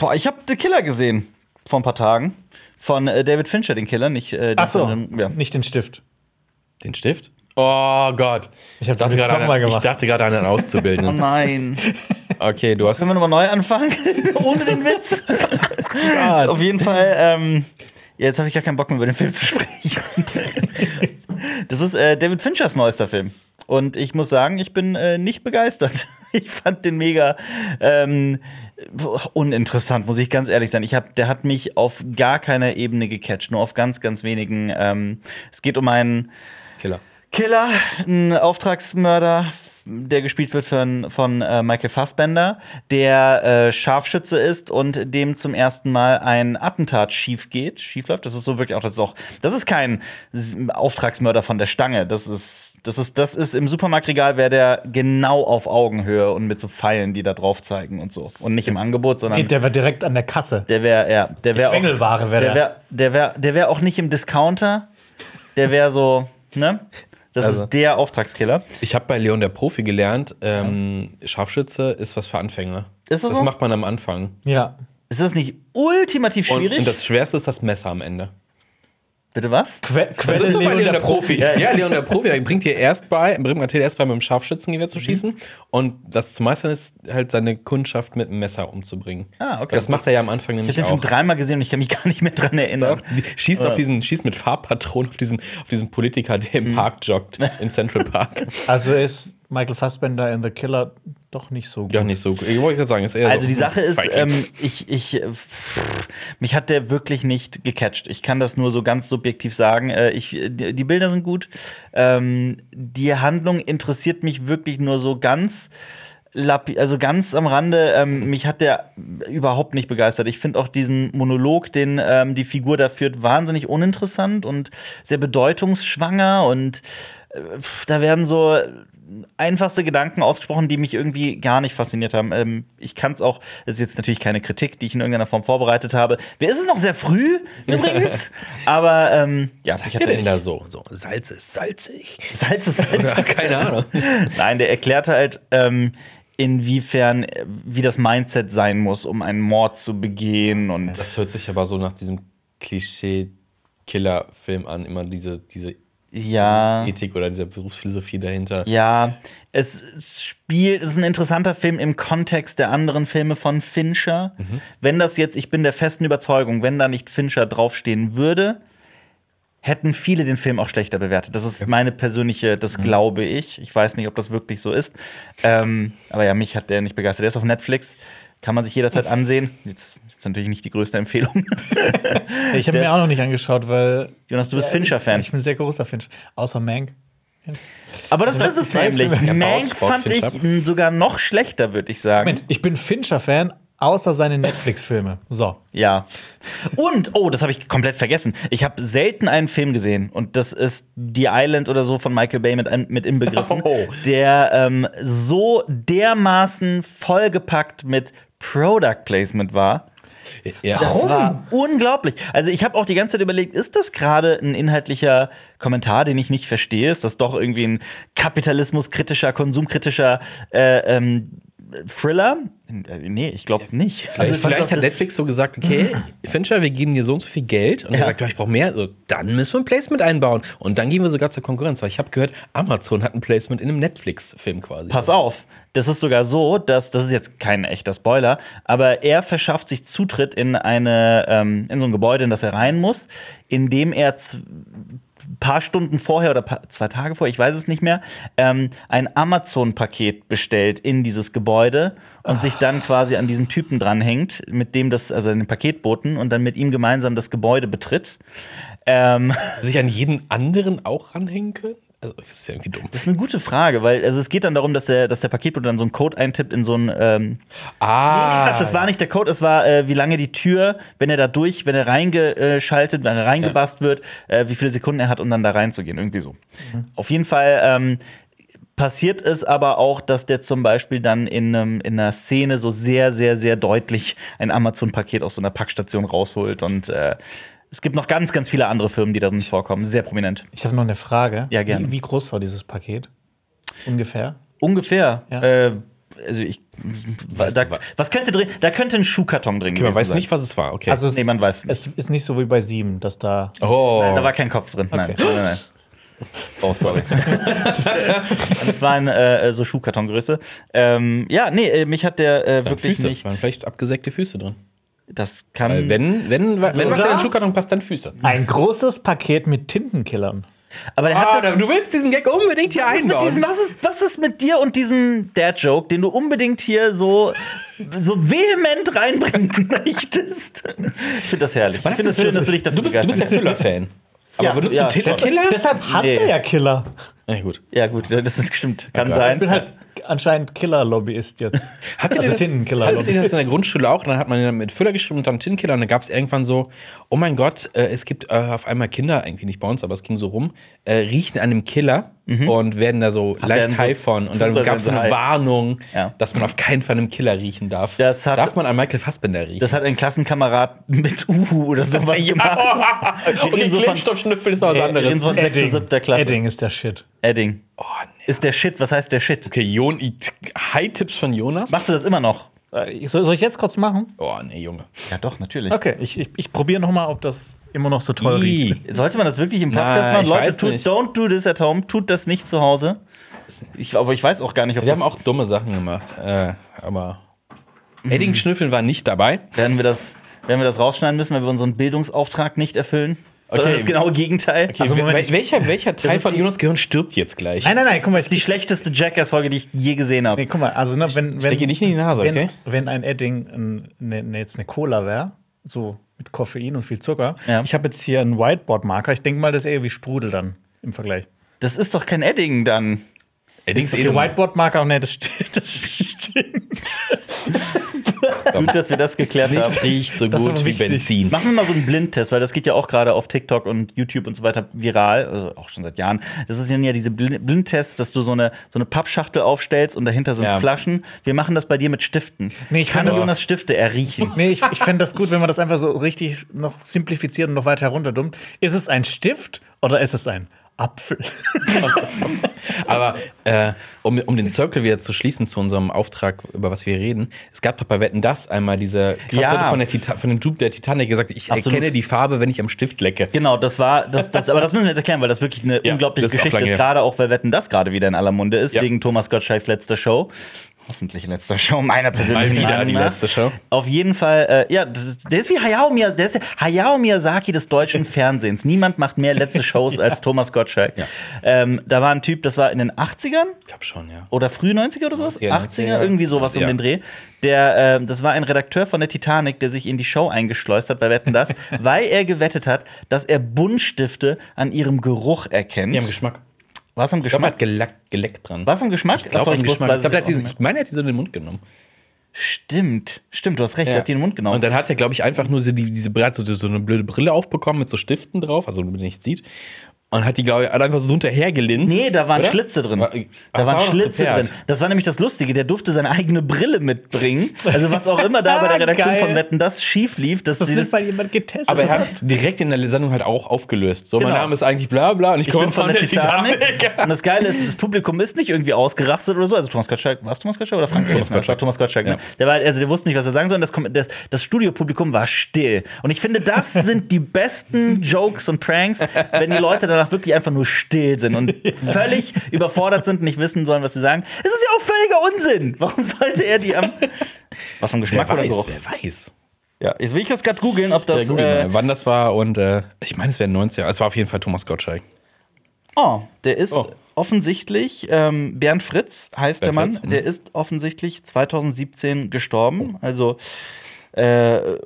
Boah, ich habe The Killer gesehen vor ein paar Tagen. Von äh, David Fincher, den Killer, nicht äh, den Ach so, von- ja. nicht den Stift. Den Stift? Oh Gott. Ich hab dachte den gerade an, ich dachte gerade an einen Oh Auszubildenden. nein. Okay, du hast. Können wir nochmal neu anfangen? Ohne den Witz? Auf jeden Fall, ähm, ja, jetzt habe ich gar keinen Bock mehr über den Film zu sprechen. das ist äh, David Finchers neuester Film. Und ich muss sagen, ich bin äh, nicht begeistert. Ich fand den mega ähm, uninteressant, muss ich ganz ehrlich sein. Ich hab, der hat mich auf gar keiner Ebene gecatcht, nur auf ganz, ganz wenigen. Ähm, es geht um einen Killer. Killer, ein Auftragsmörder, der gespielt wird von, von äh, Michael Fassbender, der äh, Scharfschütze ist und dem zum ersten Mal ein Attentat schief geht, schief läuft. Das ist so wirklich auch, das ist auch, das ist kein Auftragsmörder von der Stange. Das ist, das ist, das ist im Supermarktregal wäre der genau auf Augenhöhe und mit so Pfeilen, die da drauf zeigen und so. Und nicht im Angebot, sondern Nee, der war direkt an der Kasse. der wäre, ja, der wäre Quengelware wär der der. wäre, der wäre, der wäre auch nicht im Discounter. Der wäre so, ne? Das Also- ist der Auftragskiller. Ich habe bei Leon der Profi gelernt, ähm, Scharfschütze ist was für Anfänger. Ist das das so? macht man am Anfang. Ja. Ist das nicht ultimativ Und, schwierig? und das Schwerste ist das Messer am Ende. Bitte was? Que Das Quelle ist doch bei Leon der Profi. Ja, Leon der Profi, der bringt dir erst bei, bringt Mathilde erst bei mit dem Scharfschützengewehr Mhm. zu schießen und das zu meistern ist halt seine Kundschaft mit dem Messer umzubringen. Ah, okay. Das macht er ja am Anfang Ich nämlich habe den auch. Film dreimal gesehen und ich kann mich gar nicht mehr dran erinnern. Doch, schießt auf diesen, schießt mit Farbpatronen auf diesen, auf diesen Politiker, der Mhm. im Park joggt, im Central Park. Also ist Michael Fassbender in The Killer doch nicht so gut. ja, nicht so gut. Ich wollte gerade sagen, ist eher Also so die Sache ist, ähm, ich, ich, äh, pff, mich hat der wirklich nicht gecatcht. Ich kann das nur so ganz subjektiv sagen. Äh, ich, die, die Bilder sind gut. Ähm, die Handlung interessiert mich wirklich nur so ganz. Also ganz am Rande, ähm, mich hat der überhaupt nicht begeistert. Ich finde auch diesen Monolog, den ähm, die Figur da führt, wahnsinnig uninteressant und sehr bedeutungsschwanger. Und äh, da werden so einfachste Gedanken ausgesprochen, die mich irgendwie gar nicht fasziniert haben. Ähm, ich kann es auch, das ist jetzt natürlich keine Kritik, die ich in irgendeiner Form vorbereitet habe. Es ist noch sehr früh übrigens, aber ähm, ja, Was ich hatte denn da so? So, Salz ist salzig. Salz ist Salz. Ja, keine Ahnung. Nein, der erklärt halt, ähm, inwiefern, äh, wie das Mindset sein muss, um einen Mord zu begehen. Und Das hört sich aber so nach diesem Klischee-Killer-Film an, immer diese, diese ja. Ethik oder diese Berufsphilosophie dahinter. Ja, es spielt, es ist ein interessanter Film im Kontext der anderen Filme von Fincher. Wenn das jetzt, ich bin der festen Überzeugung, wenn da nicht Fincher draufstehen würde, hätten viele den Film auch schlechter bewertet. Das ist meine persönliche, das glaube ich. Ich weiß nicht, ob das wirklich so ist. Ähm, aber ja, mich hat der nicht begeistert. Der ist auf Netflix. Kann man sich jederzeit ansehen. Jetzt ist natürlich nicht die größte Empfehlung. Ich habe mir auch noch nicht angeschaut, weil. Jonas, du bist Fincher-Fan. Ich bin ein sehr großer Fincher. Außer Mank. Aber das ist es nämlich. Ja, Mank fand ich Fincher sogar noch schlechter, würde ich sagen. Moment, ich bin Fincher-Fan, außer seine Netflix-Filme. So. Ja. Und, oh, das habe ich komplett vergessen. Ich habe selten einen Film gesehen und das ist The Island oder so von Michael Bay mit, mit inbegriffen, Oh. der ähm, so dermaßen vollgepackt mit Product Placement war. Ja. Das war unglaublich. Also ich habe auch die ganze Zeit überlegt, ist das gerade ein inhaltlicher Kommentar, den ich nicht verstehe? Ist das doch irgendwie ein kapitalismuskritischer, konsumkritischer äh, ähm, Thriller? Nee, ich glaube nicht. Also vielleicht hat Netflix so gesagt, okay, Fincher, wir geben dir so und so viel Geld. Und Ja. er sagt, ja, ich brauche mehr. So, dann müssen wir ein Placement einbauen. Und dann gehen wir sogar zur Konkurrenz. Weil ich habe gehört, Amazon hat ein Placement in einem Netflix-Film quasi. Pass auf, das ist sogar so, dass das ist jetzt kein echter Spoiler, aber er verschafft sich Zutritt in eine ähm, in so ein Gebäude, in das er rein muss, indem er paar Stunden vorher oder zwei Tage vorher, ich weiß es nicht mehr, ähm, ein Amazon-Paket bestellt in dieses Gebäude und sich dann quasi an diesen Typen dranhängt, mit dem das, also den Paketboten und dann mit ihm gemeinsam das Gebäude betritt. Ähm, Sich an jeden anderen auch ranhängen können? Also, das ist ja irgendwie dumm. das ist eine gute Frage, weil also es geht dann darum, dass der, dass der Paketbote dann so einen Code eintippt in so ein ähm, Ah, Nee, Quatsch, das war nicht der Code, es war, äh, wie lange die Tür, wenn er da durch, wenn er reingeschaltet, wenn er reingebast wird, äh, wie viele Sekunden er hat, um dann da reinzugehen. Irgendwie so. Auf jeden Fall ähm, passiert es aber auch, dass der zum Beispiel dann in, einem, in einer Szene so sehr, sehr, sehr deutlich ein Amazon-Paket aus so einer Packstation rausholt. Und äh, es gibt noch ganz, ganz viele andere Firmen, die darin vorkommen. Sehr prominent. Ich habe noch eine Frage. Ja, gerne. Wie, wie groß war dieses Paket? Ungefähr? Ungefähr. Ja. Äh, also ich, da, was könnte drin, da könnte ein Schuhkarton drin Okay, man weiß sein. nicht, was es war. Okay. Also es, Nee, man weiß nicht. es ist nicht so wie bei sieben, dass da. oh, Nein, da war kein Kopf drin. Nein, Okay. nein, nein. Oh, sorry. das war eine äh, so Schuhkartongröße. Ähm, ja, nee, äh, mich hat der äh, wirklich Füße. nicht. Waren vielleicht abgesägte Füße drin. Das kann. Weil wenn, wenn, wenn was in den Schuhkarton passt, dann Füße. Ein großes Paket mit Tintenkillern. aber der Ah, hat das. du willst diesen Gag unbedingt hier Was ist, mit einbauen. diesem, was, ist, was ist mit dir und diesem Dad-Joke, den du unbedingt hier so, so vehement reinbringen möchtest? Ich finde das herrlich. Ich finde es schön, dass du dich dafür du bist, du bist ja. Füller-Fan. Aber Ja, benutzt ja, du. Tintenkiller? Deshalb hasst Nee. er ja Killer. Ja, gut. Ja, gut, das ist stimmt. Kann. Ich sein. bin halt anscheinend Killer-Lobbyist jetzt. Hattet ihr also das, Tintenkiller. hattet ihr das in der Grundschule auch? Dann hat man ja mit Füller geschrieben und dann Tintenkiller. Und dann gab es irgendwann so, oh mein Gott, äh, es gibt äh, auf einmal Kinder, irgendwie nicht bei uns, aber es ging so rum, äh, riechen an einem Killer und werden da so werden leicht so- high von. Und dann so gab es so eine high. Warnung, Ja. dass man auf keinen Fall einem Killer riechen darf. Das hat- darf man an Michael Fassbender riechen? Das hat ein Klassenkamerad mit Uhu oder sowas gemacht. und der so Klebstoffschnüffel ist noch was anderes. Edding. siebter Klasse. Edding ist der Shit. Edding. Oh. Ist der Shit, was heißt der Shit? Okay, Jon, High-Tipps von Jonas? Machst du das immer noch? Äh, Soll, soll ich jetzt kurz machen? Oh, nee, Junge. Ja, doch, natürlich. Okay, ich, ich, ich probiere noch mal, ob das immer noch so toll riecht. Ih. Sollte man das wirklich im Podcast Nein, machen? ich Leute, weiß tut, nicht. don't do this at home. Tut das nicht zu Hause. Ich, aber ich weiß auch gar nicht, ob Wir das, haben auch dumme Sachen gemacht. Äh, aber Edding Schnüffeln war nicht dabei. werden wir das, werden wir das rausschneiden müssen, weil wir unseren Bildungsauftrag nicht erfüllen. Sondern Okay. das genaue Gegenteil. Also, Wel- Moment, wel- welcher, welcher Teil ist von Jonas Gehirn stirbt jetzt gleich? Nein, nein, nein, guck mal, Die schlechteste Jackass-Folge, die ich je gesehen habe. Nee, guck mal, also ne, wenn, wenn, dir nicht in die Nase, wenn, okay? wenn ein Edding ne, ne, jetzt eine Cola wäre, so mit Koffein und viel Zucker, Ja. ich habe jetzt hier einen Whiteboard-Marker, ich denke mal, das ist eher wie Sprudel dann im Vergleich. Das ist doch kein Edding dann. Ist der Whiteboard-Marker, ne, das stimmt. Das stimmt. Gut, dass wir das geklärt haben. Nichts riecht so Das gut wie. Benzin. Machen wir mal so einen Blindtest, weil das geht ja auch gerade auf TikTok und YouTube und so weiter viral, also auch schon seit Jahren. Das ist ja diese Blind- Blindtests, dass du so eine, so eine Pappschachtel aufstellst und dahinter sind Ja. Flaschen. Wir machen das bei dir mit Stiften. Nee, ich Kann das das Stifte erriechen? Nee, ich, ich fände das gut, wenn man das einfach so richtig noch simplifiziert und noch weiter herunterdummt. Ist es ein Stift oder ist es ein Apfel? Aber äh, um, um den Circle wieder zu schließen zu unserem Auftrag, über was wir reden, es gab doch bei Wetten das einmal diese krasse Ja. von, der Tita von dem Typ der Titanic gesagt, ich Absolut. erkenne die Farbe, wenn ich am Stift lecke. Genau, das war, das, das, aber das müssen wir jetzt erklären, weil das wirklich eine Ja, unglaubliche Geschichte ist, gerade auch, weil Wetten das gerade wieder in aller Munde ist, Ja. wegen Thomas Gottschalks letzter Show. Hoffentlich letzter Show, meiner persönlichen Mal wieder Meinung die nach. letzte Show. Auf jeden Fall, äh, ja, das- der ist wie Hayao Miyazaki, der ist der Hayao Miyazaki des deutschen Fernsehens. Niemand macht mehr letzte Shows als Thomas Gottschalk. Ähm, da war ein Typ, das war in den 80ern Ich glaube schon, ja. oder früh 90er oder sowas? 90er, 80er, irgendwie sowas um Ja. den Dreh. Der, ähm, das war ein Redakteur von der Titanic, der sich in die Show eingeschleust hat bei Wetten das, weil er gewettet hat, dass er Buntstifte an ihrem Geruch erkennt. Die haben Geschmack. Was am Ich glaube, er Geschmack? hat geleckt, dran. Was am Geschmack? Ich glaube, Geschmack. Ich, glaub, der es hat diese, auch ich meine, er hat die so in den Mund genommen. Stimmt, stimmt, du hast recht, er hat die in den Mund genommen. Und dann hat er, glaube ich, einfach nur so die, diese so, so eine blöde Brille aufbekommen mit so Stiften drauf, also wenn man nichts sieht. Und hat die, glaube ich, einfach so drunter gelinst. Nee, da waren Oder? Schlitze drin. War- da waren war Schlitze drin. Das war nämlich das Lustige. Der durfte seine eigene Brille mitbringen. Also was auch immer da bei der Redaktion Geil. von Wetten das schief lief, dass Das sie ist das. mal jemand getestet. Aber er Das hat es direkt in der Sendung halt auch aufgelöst. So, Genau. mein Name ist eigentlich bla bla und ich, Ich komme bin von der Titanic. Und das Geile ist, das Publikum ist nicht irgendwie ausgerastet oder so. Also Thomas Gottschalk, war es Thomas Gottschalk oder Frank Thomas Gottschalk. Gottschalk? Thomas Gottschalk, ne? Ja. Der war, also der wusste nicht, was er sagen soll. Und das, das, das Studiopublikum war still. Und ich finde, das sind die besten Jokes und Pranks, wenn die Leute danach wirklich einfach nur still sind und völlig überfordert sind und nicht wissen sollen, was sie sagen. Es ist ja auch völliger Unsinn. Warum sollte er die am. Was vom Wer Geschmack oder weiß, Geruch? wer weiß. Ja, jetzt will ich das gerade googeln, ob das. Ja, äh, wann das war und äh, ich meine, es wäre 90er. Es war auf jeden Fall Thomas Gottschalk. Oh, der ist Oh. offensichtlich, ähm, Bernd Fritz heißt der Bernd Mann, Fritz, mhm. der ist offensichtlich 2017 gestorben. Also äh,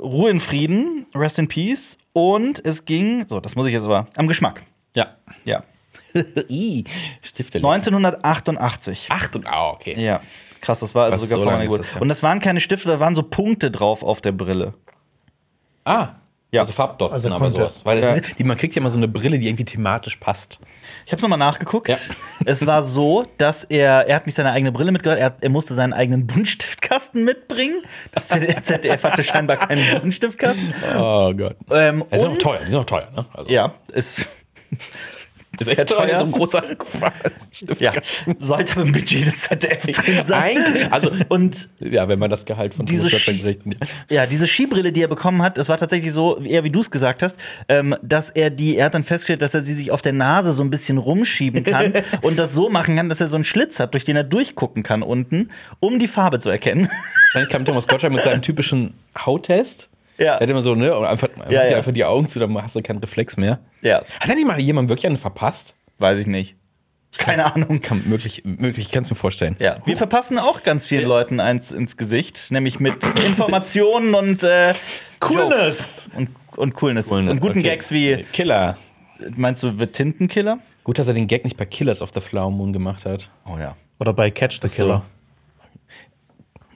Ruhe in Frieden, Rest in Peace. Und es ging, so, das muss ich jetzt aber, am Geschmack. Ja. I, Stifte. 1988. Acht und ah, okay. Ja. Krass, das war also Was, sogar so vor lange meiner ist Geburt. das? Und das waren keine Stifte, da waren so Punkte drauf auf der Brille. Ah. Ja. Also Farbdotzen, Also aber sowas. Weil Ja. ist, die, man kriegt ja immer so eine Brille, die irgendwie thematisch passt. Ich habe nochmal nachgeguckt. Ja. Es war so, dass er, er hat nicht seine eigene Brille mitgebracht, er, hat- er musste seinen eigenen Buntstiftkasten mitbringen. Das ZDF, hatte scheinbar keinen Buntstiftkasten. Oh Gott. Ähm, Die sind auch teuer, die sind auch teuer, ne? Also, Ja, ist. Das ist teuer. So ein großer ja, sollte aber im Budget des ZDF drin sein. Eigentlich, also, und ja, wenn man das Gehalt von diese, kriegt. ja, diese Skibrille, die er bekommen hat, das war tatsächlich so, eher wie du es gesagt hast, ähm, dass er die, er hat dann festgestellt, dass er sie sich auf der Nase so ein bisschen rumschieben kann und das so machen kann, dass er so einen Schlitz hat, durch den er durchgucken kann unten, um die Farbe zu erkennen. Wahrscheinlich kam Thomas Gottschalk mit seinem typischen Hauttest. Ja. Er hat immer so, ne, und einfach, Ja, ja. einfach die Augen zu, dann hast du keinen Reflex mehr. Ja, Hat er nicht mal jemand wirklich einen verpasst? weiß ich nicht. Keine Ahnung. Kann, möglich, möglich, ich kann es mir vorstellen. Ja, wir verpassen auch ganz vielen Leuten eins ins Gesicht, nämlich mit Informationen und äh, Coolness. Jokes und, und Coolness. Und guten Okay. Gags wie, Killer. meinst du, wird Tintenkiller? Gut, dass er den Gag nicht bei Killers of the Flower Moon gemacht hat. Oh ja. Oder bei Catch the so. Killer.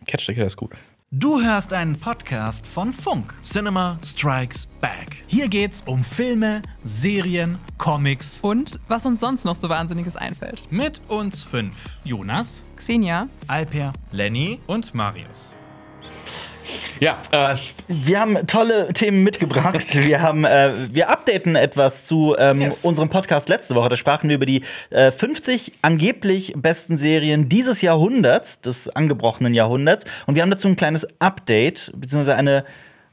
Catch the Killer ist gut. Du hörst einen Podcast von Funk. Cinema Strikes Back. Hier geht's um Filme, Serien, Comics. Und was uns sonst noch so Wahnsinniges einfällt. Mit uns fünf. Jonas, Xenia, Alper, Lenny und Marius. Ja, äh, Wir haben tolle Themen mitgebracht. Wir haben, äh, wir updaten etwas zu ähm, Yes. unserem Podcast letzte Woche. Da sprachen wir über die äh, 50 angeblich besten Serien dieses Jahrhunderts, des angebrochenen Jahrhunderts. Und wir haben dazu ein kleines Update, beziehungsweise eine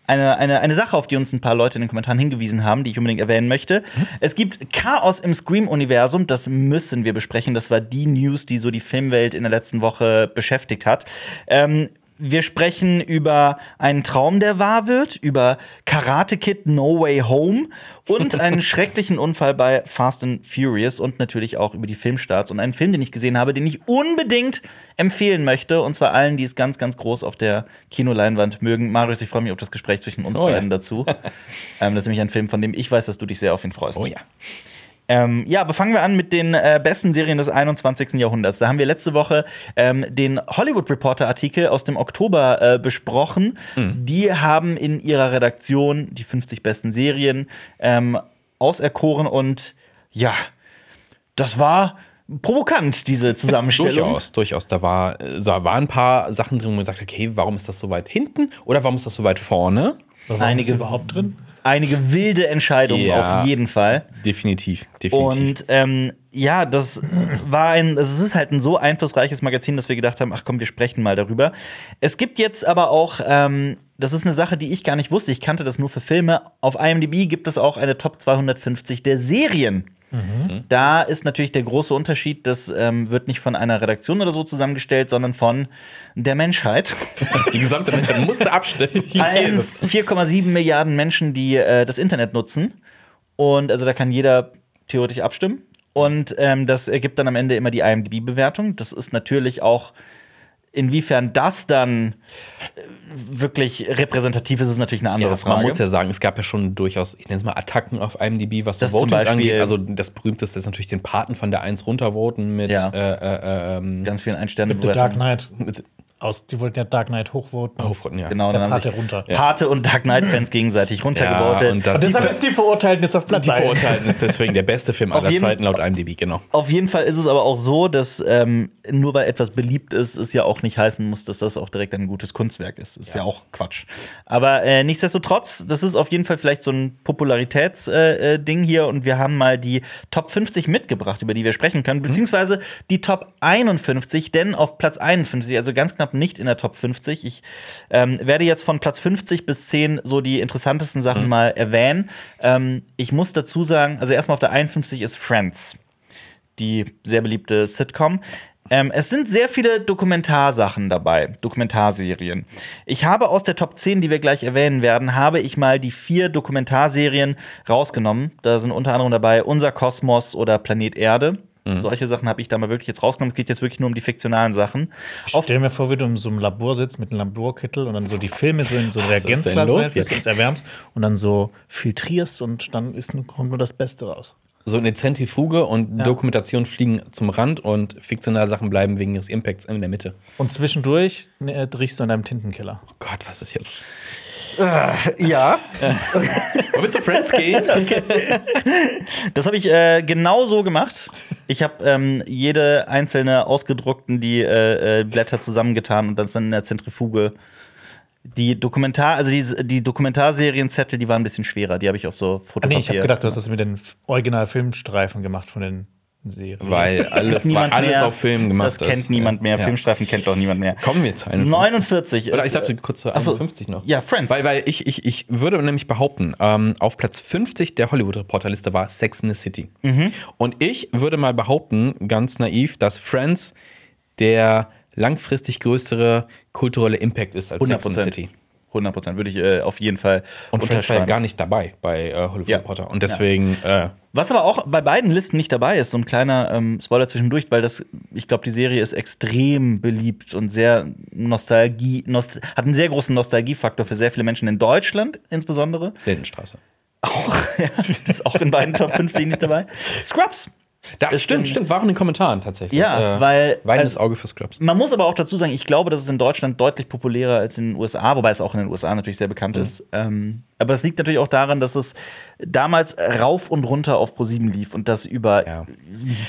eine, eine, eine Sache, auf die uns ein paar Leute in den Kommentaren hingewiesen haben, die ich unbedingt erwähnen möchte. Es gibt Chaos im Scream-Universum, das müssen wir besprechen. Das war die News, die so die Filmwelt in der letzten Woche beschäftigt hat. Ähm, wir sprechen über einen Traum, der wahr wird, über Karate Kid No Way Home und einen schrecklichen Unfall bei Fast and Furious und natürlich auch über die Filmstarts und einen Film, den ich gesehen habe, den ich unbedingt empfehlen möchte. Und zwar allen, die es ganz, ganz groß auf der Kinoleinwand mögen. Marius, ich freue mich auf das Gespräch zwischen uns Oh ja. beiden dazu. ähm, das ist nämlich ein Film, von dem ich weiß, dass du dich sehr auf ihn freust. oh ja. Ähm, ja, aber fangen wir an mit den äh, besten Serien des 21. Jahrhunderts. Da haben wir letzte Woche ähm, den Hollywood Reporter Artikel aus dem Oktober äh, besprochen. Die haben in ihrer Redaktion die 50 besten Serien ähm, auserkoren und ja, das war provokant, diese Zusammenstellung. Durchaus, durchaus. Da, war, äh, da waren ein paar Sachen drin, wo man sagt, okay, warum ist das so weit hinten oder warum ist das so weit vorne? Warum Einige- ist überhaupt drin? Einige wilde Entscheidungen Ja. auf jeden Fall. Definitiv, definitiv. Und ähm, ja, das war ein, es ist halt ein so einflussreiches Magazin, dass wir gedacht haben, ach komm, wir sprechen mal darüber. Es gibt jetzt aber auch, ähm, das ist eine Sache, die ich gar nicht wusste. Ich kannte das nur für Filme. Auf IMDb gibt es auch eine Top 250 der Serien. Da ist natürlich der große Unterschied, das ähm, wird nicht von einer Redaktion oder so zusammengestellt, sondern von der Menschheit. die gesamte Menschheit musste Jesus. 4,7 Milliarden Menschen, die äh, das Internet nutzen. Und also da kann jeder theoretisch abstimmen. Und ähm, das ergibt dann am Ende immer die IMDb-Bewertung. Das ist natürlich auch, inwiefern das dann äh, wirklich repräsentativ ist, ist natürlich eine andere Ja, Frage. man muss ja sagen, es gab ja schon durchaus, ich nenne es mal Attacken auf IMDb, was Das so zum Votings Beispiel- angeht. Also das berühmteste ist natürlich den Paten von der 1 runtervoten mit, Ja. äh, äh, ähm, ganz vielen Einsterne The Dark Knight. mit Aus, die wollten ja Dark Knight hochvoten. Aufrunden, ja. Genau, Der dann haben Pate sich runter. Pate und Dark Knight-Fans gegenseitig Ja, runtergevotet. und das Und deshalb ist die Verurteilten jetzt auf Platz die. Verurteilten ist deswegen der beste Film aller jeden- Zeiten laut IMDb, genau. Auf jeden Fall ist es aber auch so, dass ähm, nur weil etwas beliebt ist, es ja auch nicht heißen muss, dass das auch direkt ein gutes Kunstwerk ist. Ist ja, auch Quatsch. Aber äh, nichtsdestotrotz, das ist auf jeden Fall vielleicht so ein Popularitätsding äh, Ding hier und wir haben mal die Top 50 mitgebracht, über die wir sprechen können, beziehungsweise die Top 51, denn auf Platz 51, also ganz knapp nicht in der Top 50. Ich ähm, werde jetzt von Platz 50 bis 10 so die interessantesten Sachen mal erwähnen. Ähm, ich muss dazu sagen, also erstmal auf der 51 ist Friends die sehr beliebte Sitcom. Ähm, es sind sehr viele Dokumentarsachen dabei, Dokumentarserien. Ich habe aus der Top 10, die wir gleich erwähnen werden, habe ich mal die vier Dokumentarserien rausgenommen. Da sind unter anderem dabei Unser Kosmos oder Planet Erde. Solche Sachen habe ich da mal wirklich jetzt rausgenommen. Es geht jetzt wirklich nur um die fiktionalen Sachen. Ich stell mir vor, wie du in so einem Labor sitzt mit einem Laborkittel und dann so die Filme so in so ein Reagenzglas jetzt? und erwärmst und dann so filtrierst und dann ist, nur- kommt nur das Beste raus. So eine Zentrifuge und Dokumentationen fliegen zum Rand und fiktionale Sachen bleiben wegen ihres Impacts in der Mitte. Und zwischendurch ne, riechst du an deinem Tintenkiller. Oh Gott, was ist hier los? Ja, Wollen wir zu Friends gehen? das habe ich äh, genau so gemacht. Ich habe ähm, jede einzelne ausgedruckten die äh, äh, Blätter zusammengetan und das dann in der Zentrifuge Die Dokumentar, also die, die Dokumentarserienzettel, die waren ein bisschen schwerer. Die habe ich auf so Ah, Fotopapier. nee, ich habe gedacht, du hast das mit den Original-Filmstreifen gemacht von den Serien. Weil alles, Niemand alles mehr. auf Film gemacht Das kennt ist. niemand mehr. Ja. Filmstreifen kennt doch niemand mehr. Kommen wir zu 51. 49 Oder ist, ich dachte kurz zu Ach so. 51 noch. Ja, Friends. Weil, weil ich, ich, ich würde nämlich behaupten, ähm, auf Platz 50 der Hollywood-Reporterliste war Sex in the City. Mhm. Und ich würde mal behaupten, ganz naiv, dass Friends der langfristig größere kulturelle Impact ist als 100 Sex in the City. 100 Prozent würde ich äh, auf jeden Fall Und Friends war ja gar nicht dabei bei äh, Hollywood Ja. Reporter. Und deswegen, äh, Was aber auch bei beiden Listen nicht dabei ist, so ein kleiner ähm, Spoiler zwischendurch, weil das, ich glaube, die Serie ist extrem beliebt und sehr Nostalgie, nost hat einen sehr großen Nostalgiefaktor für sehr viele Menschen in Deutschland insbesondere. Lindenstraße. Auch, ja, ist auch in beiden Top 50 nicht dabei. Scrubs. Das stimmt, stimmt. War auch in den Kommentaren tatsächlich. Ja, Äh, weil- Weinendes also- Auge für Scrubs. Man muss aber auch dazu sagen, ich glaube, das ist in Deutschland deutlich populärer als in den USA, wobei es auch in den USA natürlich sehr Mhm. bekannt ist. Ähm, aber es liegt natürlich auch daran, dass es damals rauf und runter auf ProSieben lief und das über Ja.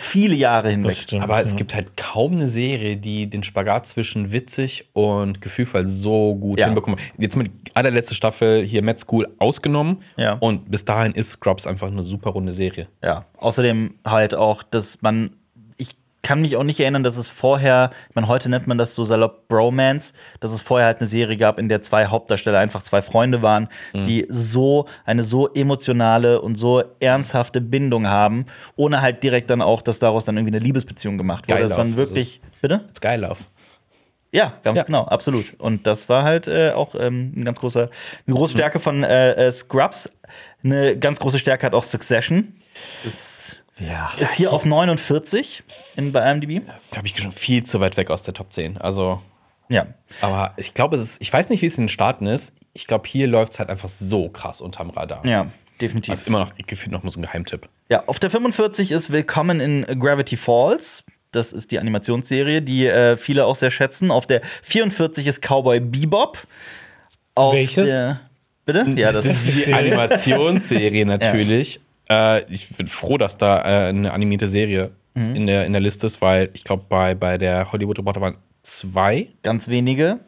viele Jahre hinweg. Stimmt. Aber es ja. gibt halt kaum eine Serie, die den Spagat zwischen witzig und gefühlvoll so gut Ja. hinbekommt. Jetzt mal die allerletzte Staffel hier Med School ausgenommen. Ja. Und bis dahin ist Scrubs einfach eine super runde Serie. Ja, außerdem halt auch, dass man, kann mich auch nicht erinnern, dass es vorher, ich meine, heute nennt man das so salopp Bromance, dass es vorher halt eine Serie gab, in der zwei Hauptdarsteller einfach zwei Freunde waren, die so eine so emotionale und so ernsthafte Bindung haben, ohne halt direkt dann auch, dass daraus dann irgendwie eine Liebesbeziehung gemacht wurde. Das waren wirklich, bitte? It's geil Love. Ja, ganz Ja. genau, absolut. Und das war halt äh, auch ähm, ein ganz großer, eine große Stärke von äh, äh, Scrubs. Eine ganz große Stärke hat auch Succession. Das Ja. ist hier auf 49 in, bei IMDb. Da habe ich schon viel zu weit weg aus der Top 10. Also, Ja. aber ich glaube, es ist, ich weiß nicht, wie es in den Staaten ist. Ich glaube, hier läuft es halt einfach so krass unterm Radar. Ja, definitiv. Das ist immer noch gefühlt noch mal so ein Geheimtipp. Ja, auf der 45 ist Willkommen in Gravity Falls. Das ist die Animationsserie, die äh, viele auch sehr schätzen. Auf der 44 ist Cowboy Bebop. Auf Welches? Der, bitte? Ja, das Das ist die Animationsserie natürlich. Äh, ich bin froh, dass da äh, eine animierte Serie in, der, in der Liste ist, weil ich glaube, bei, bei der Hollywood Reporter waren zwei. ganz wenige.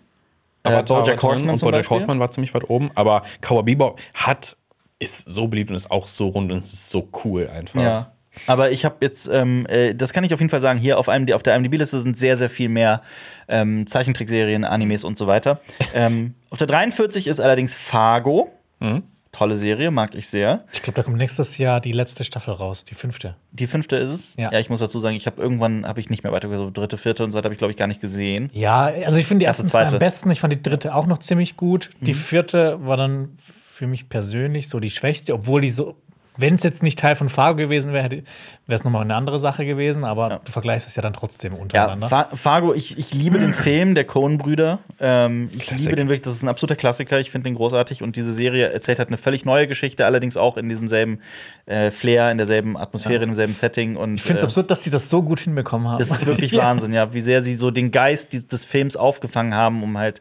Äh, Avatar Bojack war drin Horseman und Bojack. Horseman war ziemlich weit oben. Aber Cowboy Bebop hat, ist so beliebt und ist auch so rund und es ist so cool einfach. Ja. Aber ich habe jetzt, ähm, äh, das kann ich auf jeden Fall sagen, hier auf, einem, auf der IMDb-Liste sind sehr, sehr viel mehr ähm, Zeichentrickserien, Animes und so weiter. ähm, auf der 43 ist allerdings Fargo. Mhm. Tolle Serie, mag ich sehr. Ich glaube, da kommt nächstes Jahr die letzte Staffel raus, die fünfte. Die fünfte ist es. Ja. ich muss dazu sagen, ich habe irgendwann habe ich nicht mehr weiter so dritte, vierte und so weiter habe ich glaube ich gar nicht gesehen. Ja, also ich finde die Erste, ersten zwei zweite. am besten. Ich fand die dritte auch noch ziemlich gut. Die vierte war dann für mich persönlich so die schwächste, obwohl die so, wenn es jetzt nicht Teil von Fargo gewesen wäre, wäre es nochmal eine andere Sache gewesen. Aber du vergleichst es ja dann trotzdem Ja, untereinander. Fa Fargo, ich, ich liebe den Film der Coen-Brüder. Ähm, ich Classic. liebe den wirklich, das ist ein absoluter Klassiker. Ich finde den großartig. Und diese Serie erzählt halt eine völlig neue Geschichte, allerdings auch in diesem selben äh, Flair, in derselben Atmosphäre, in demselben Setting. Und, ich finde es äh, absurd, dass sie das so gut hinbekommen haben. Das ist wirklich Wahnsinn, ja, wie sehr sie so den Geist des Films aufgefangen haben, um halt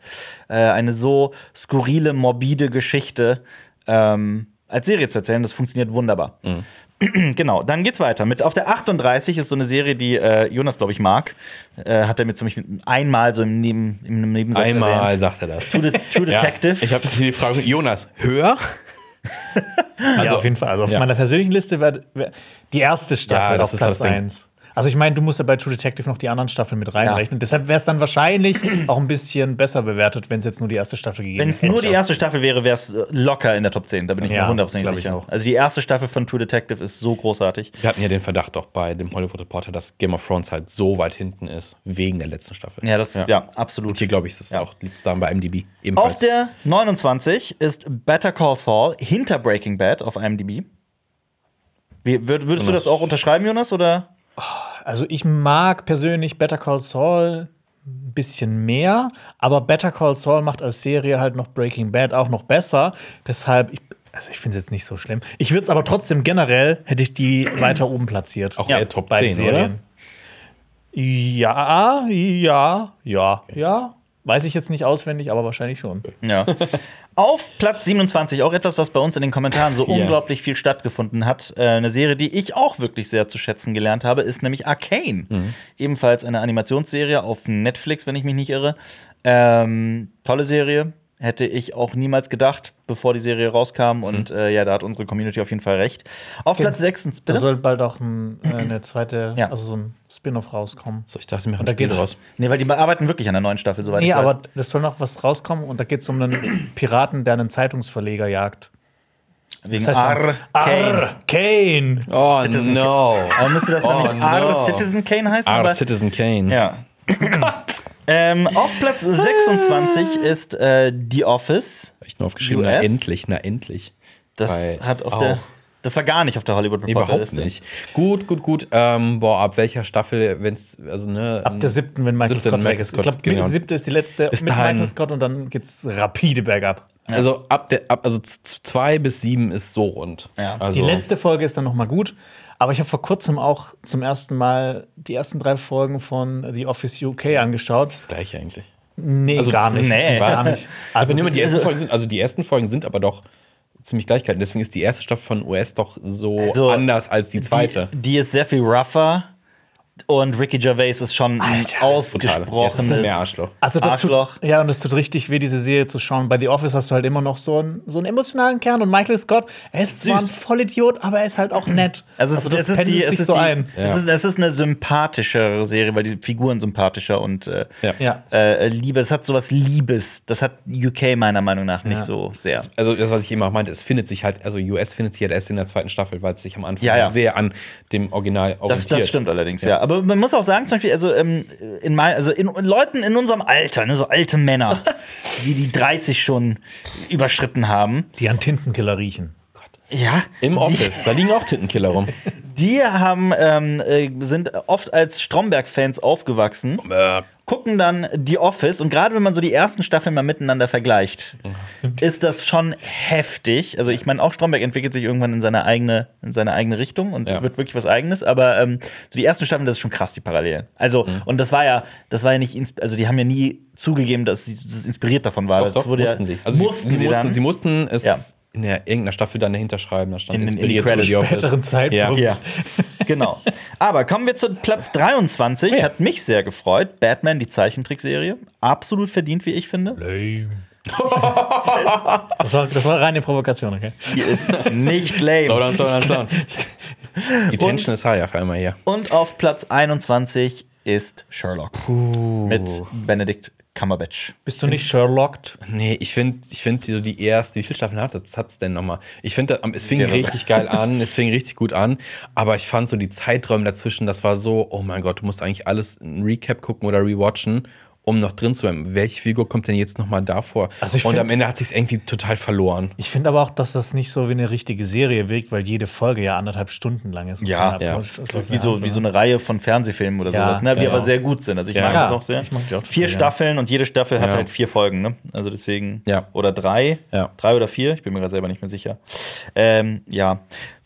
äh, eine so skurrile, morbide Geschichte ähm, als Serie zu erzählen. Das funktioniert wunderbar. genau, dann geht's weiter. Mit, auf der 38 ist so eine Serie, die äh, Jonas, glaube ich, mag. Äh, hat er mir zum Beispiel einmal so im, Neben, im Nebensatz Einmal erwähnt. sagt er das. True, De True Detective. Ja, ich habe die Frage, Jonas, höher? ja, auf jeden Fall. Also auf ja. meiner persönlichen Liste wäre wär die erste Staffel Ja, das auf ist Platz das Ding. 1. Also ich meine, du musst ja bei True Detective noch die anderen Staffeln mit reinrechnen. Deshalb wäre es dann wahrscheinlich auch ein bisschen besser bewertet, wenn es jetzt nur die erste Staffel gegeben Wenn es hätte. nur die erste Staffel wäre, wäre es locker locker in der Top 10. Da bin ich Ja, mir hundertprozentig sicher. auch. Also die erste Staffel von True Detective ist so großartig. Wir hatten ja den Verdacht auch bei dem Hollywood Reporter, dass Game of Thrones halt so weit hinten ist, wegen der letzten Staffel. Ja, das ja, Und absolut. hier glaube ich, ist es Ja. auch liegt da bei IMDb Auf ebenfalls. der 29 ist Better Call Saul hinter Breaking Bad auf IMDb. Wie, würd, würdest du das auch unterschreiben, Jonas? Oder? Also ich mag persönlich Better Call Saul ein bisschen mehr, aber Better Call Saul macht als Serie halt noch Breaking Bad auch noch besser. Deshalb, ich, also ich finde es jetzt nicht so schlimm. Ich würde es aber trotzdem generell, hätte ich die weiter oben platziert. auch Ja, eher Top Beide 10, oder? Ja, ja, ja, ja. Weiß ich jetzt nicht auswendig, aber wahrscheinlich schon. Ja. Auf Platz 27, auch etwas, was bei uns in den Kommentaren so Ja. unglaublich viel stattgefunden hat. Äh, eine Serie, die ich auch wirklich sehr zu schätzen gelernt habe, ist nämlich Arcane. Ebenfalls eine Animationsserie auf Netflix, wenn ich mich nicht irre. Ähm, tolle Serie. Hätte ich auch niemals gedacht, bevor die Serie rauskam. Und äh, ja, da hat unsere Community auf jeden Fall recht. Auf Platz 6. Da soll bald auch ein, äh, eine zweite, Ja. also so ein Spin-off rauskommen. So, ich dachte mir, ein da Spiel raus. Nee, weil die arbeiten wirklich an der neuen Staffel, soweit Nee, ich weiß. aber es soll noch was rauskommen und da geht es um einen Piraten, der einen Zeitungsverleger jagt. Wegen Das heißt dann- Arcane. Arcane. Oh Citizen no. Aber müsste das dann Oh, nicht R no. Citizen Kane heißen? Aber- Citizen Kane. Ja. Ähm, auf Platz 26 ist äh, The Office. Hab ich nur aufgeschrieben, na US? endlich, na endlich. Das Bei- hat auf der. Das war gar nicht auf der Hollywood Reporter Überhaupt Liste. nicht. Gut, gut, gut. Ähm, boah, ab welcher Staffel, wenn es, also ne. Ab der siebten, wenn Michael Siebte, Scott weg Michael ist. Ich glaube, genau. die siebte ist die letzte Bis mit dahin. Michael Scott und dann geht's rapide bergab. Also ab der, ab, also zwei bis sieben ist so rund. Ja. Also, Die letzte Folge ist dann noch mal gut. Aber ich habe vor kurzem auch zum ersten Mal die ersten drei Folgen von The Office UK angeschaut. Das gleiche eigentlich. Nee, Also, gar nicht. nee. gar nicht. Also, Also, die ersten Folgen sind, also die ersten Folgen sind aber doch ziemlich gleichgehalten. Deswegen ist die erste Staffel von US doch so Also, anders als die zweite. Die, die ist sehr viel rougher. Und Ricky Gervais ist schon ein Brutal. ausgesprochenes mehr Arschloch. Also das tut, Arschloch. ja, und das tut richtig weh, diese Serie zu schauen. Bei The Office hast du halt immer noch so einen, so einen emotionalen Kern. Und Michael Scott, er ist zwar ein Süß. Vollidiot, aber er ist halt auch nett. Also, es, das es, ist die, es, sich ist so die, ein. es, ist, es ist eine sympathischere Serie, weil die Figuren sympathischer und äh, Ja. Ja. äh, Liebe, es hat sowas Liebes. Das hat UK meiner Meinung nach nicht Ja. so sehr. Also das, was ich eben auch meinte, es findet sich halt, also US findet sich halt erst in der zweiten Staffel, weil es sich am Anfang Ja, ja. sehr an dem Original Das, orientiert. das stimmt allerdings, ja. Aber man muss auch sagen, zum Beispiel, also, ähm, in, mein, also in, Leuten in unserem Alter, ne, so alte Männer, die die 30 schon überschritten haben, Die an Tintenkiller riechen. ja, Im Office, da liegen auch Tintenkiller rum. die haben, ähm, äh, sind oft als Stromberg-Fans aufgewachsen, gucken dann The Office und gerade wenn man so die ersten Staffeln mal miteinander vergleicht, ist das schon heftig. Also ich meine, auch Stromberg entwickelt sich irgendwann in seine eigene, in seine eigene Richtung und Ja. wird wirklich was Eigenes. Aber ähm, so die ersten Staffeln, das ist schon krass, die Parallelen. Also, Mhm. und das war ja, das war ja nicht, also die haben ja nie zugegeben, dass sie das inspiriert davon war. Doch, das doch, wurde mussten ja, sie. Also mussten sie, sie, mussten, sie mussten es Ja. In der, irgendeiner Staffel dann dahinter schreiben. Da stand In Office. Späteren Zeitpunkt. Ja. Ja, genau. Aber kommen wir zu Platz 23. Ja. Hat mich sehr gefreut. Batman, die Zeichentrickserie. Absolut verdient, wie ich finde. Lame. das, war, das war reine Provokation, okay? Die ist nicht Slow lame. down, slow down, slow down. Die Tension ist high auf einmal hier. Und auf Platz 21 ist Sherlock. Mit Benedict Cumberbatch. Bist du nicht Sherlocked? Nee, ich finde, ich find so die erste, wie viele Staffeln hat es hat's denn nochmal? Ich finde, es fing Mehrere. richtig geil an, es fing richtig gut an, aber ich fand so die Zeiträume dazwischen, das war so, oh mein Gott, du musst eigentlich alles ein Recap gucken oder rewatchen, um noch drin zu bleiben. Welche Figur kommt denn jetzt nochmal davor? Also ich Und find- am Ende hat sich irgendwie total verloren. Ich finde aber auch, dass das nicht so wie eine richtige Serie wirkt, weil jede Folge ja anderthalb Stunden lang ist. Ja, Und ja. Wie so, wie so eine Reihe von Fernsehfilmen oder Ja, sowas, ne? die genau. aber sehr gut sind. Also ich Ja. mag Ja, das auch sehr. ich mag die auch vier. Staffeln und jede Staffel hat Ja. halt vier Folgen, ne? Also deswegen. Ja. Oder drei. Ja. Drei oder vier, ich bin mir gerade selber nicht mehr sicher. Ähm, ja.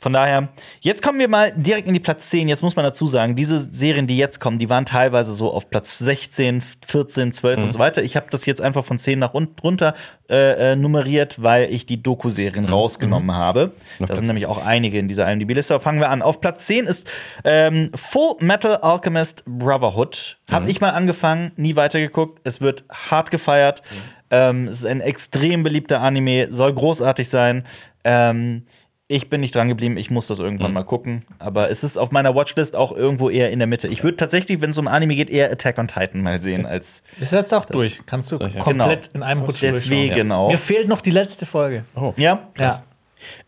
Von daher, jetzt kommen wir mal direkt in die Platz 10. Jetzt muss man dazu sagen, diese Serien, die jetzt kommen, die waren teilweise so auf Platz 16, 14, 12 Mhm. und so weiter. Ich habe das jetzt einfach von 10 nach unten runter äh, äh, nummeriert, weil ich die Doku-Serien rausgenommen habe. Auf Da sind nämlich auch einige in dieser IMDb-Liste. Aber Fangen wir an. Auf Platz 10 ist ähm, Full Metal Alchemist Brotherhood. Habe ich mal angefangen, nie weitergeguckt. Es wird hart gefeiert. Ähm, es ist ein extrem beliebter Anime, soll großartig sein. Ähm, ich bin nicht dran geblieben, ich muss das irgendwann mal gucken. Aber es ist auf meiner Watchlist auch irgendwo eher in der Mitte. Ich würde tatsächlich, wenn es um Anime geht, eher Attack on Titan mal sehen als Ist jetzt auch durch. Kannst du ja. komplett Genau. in einem Rutsch deswegen durchschauen. auch. Mir fehlt noch die letzte Folge. Ja, Ja.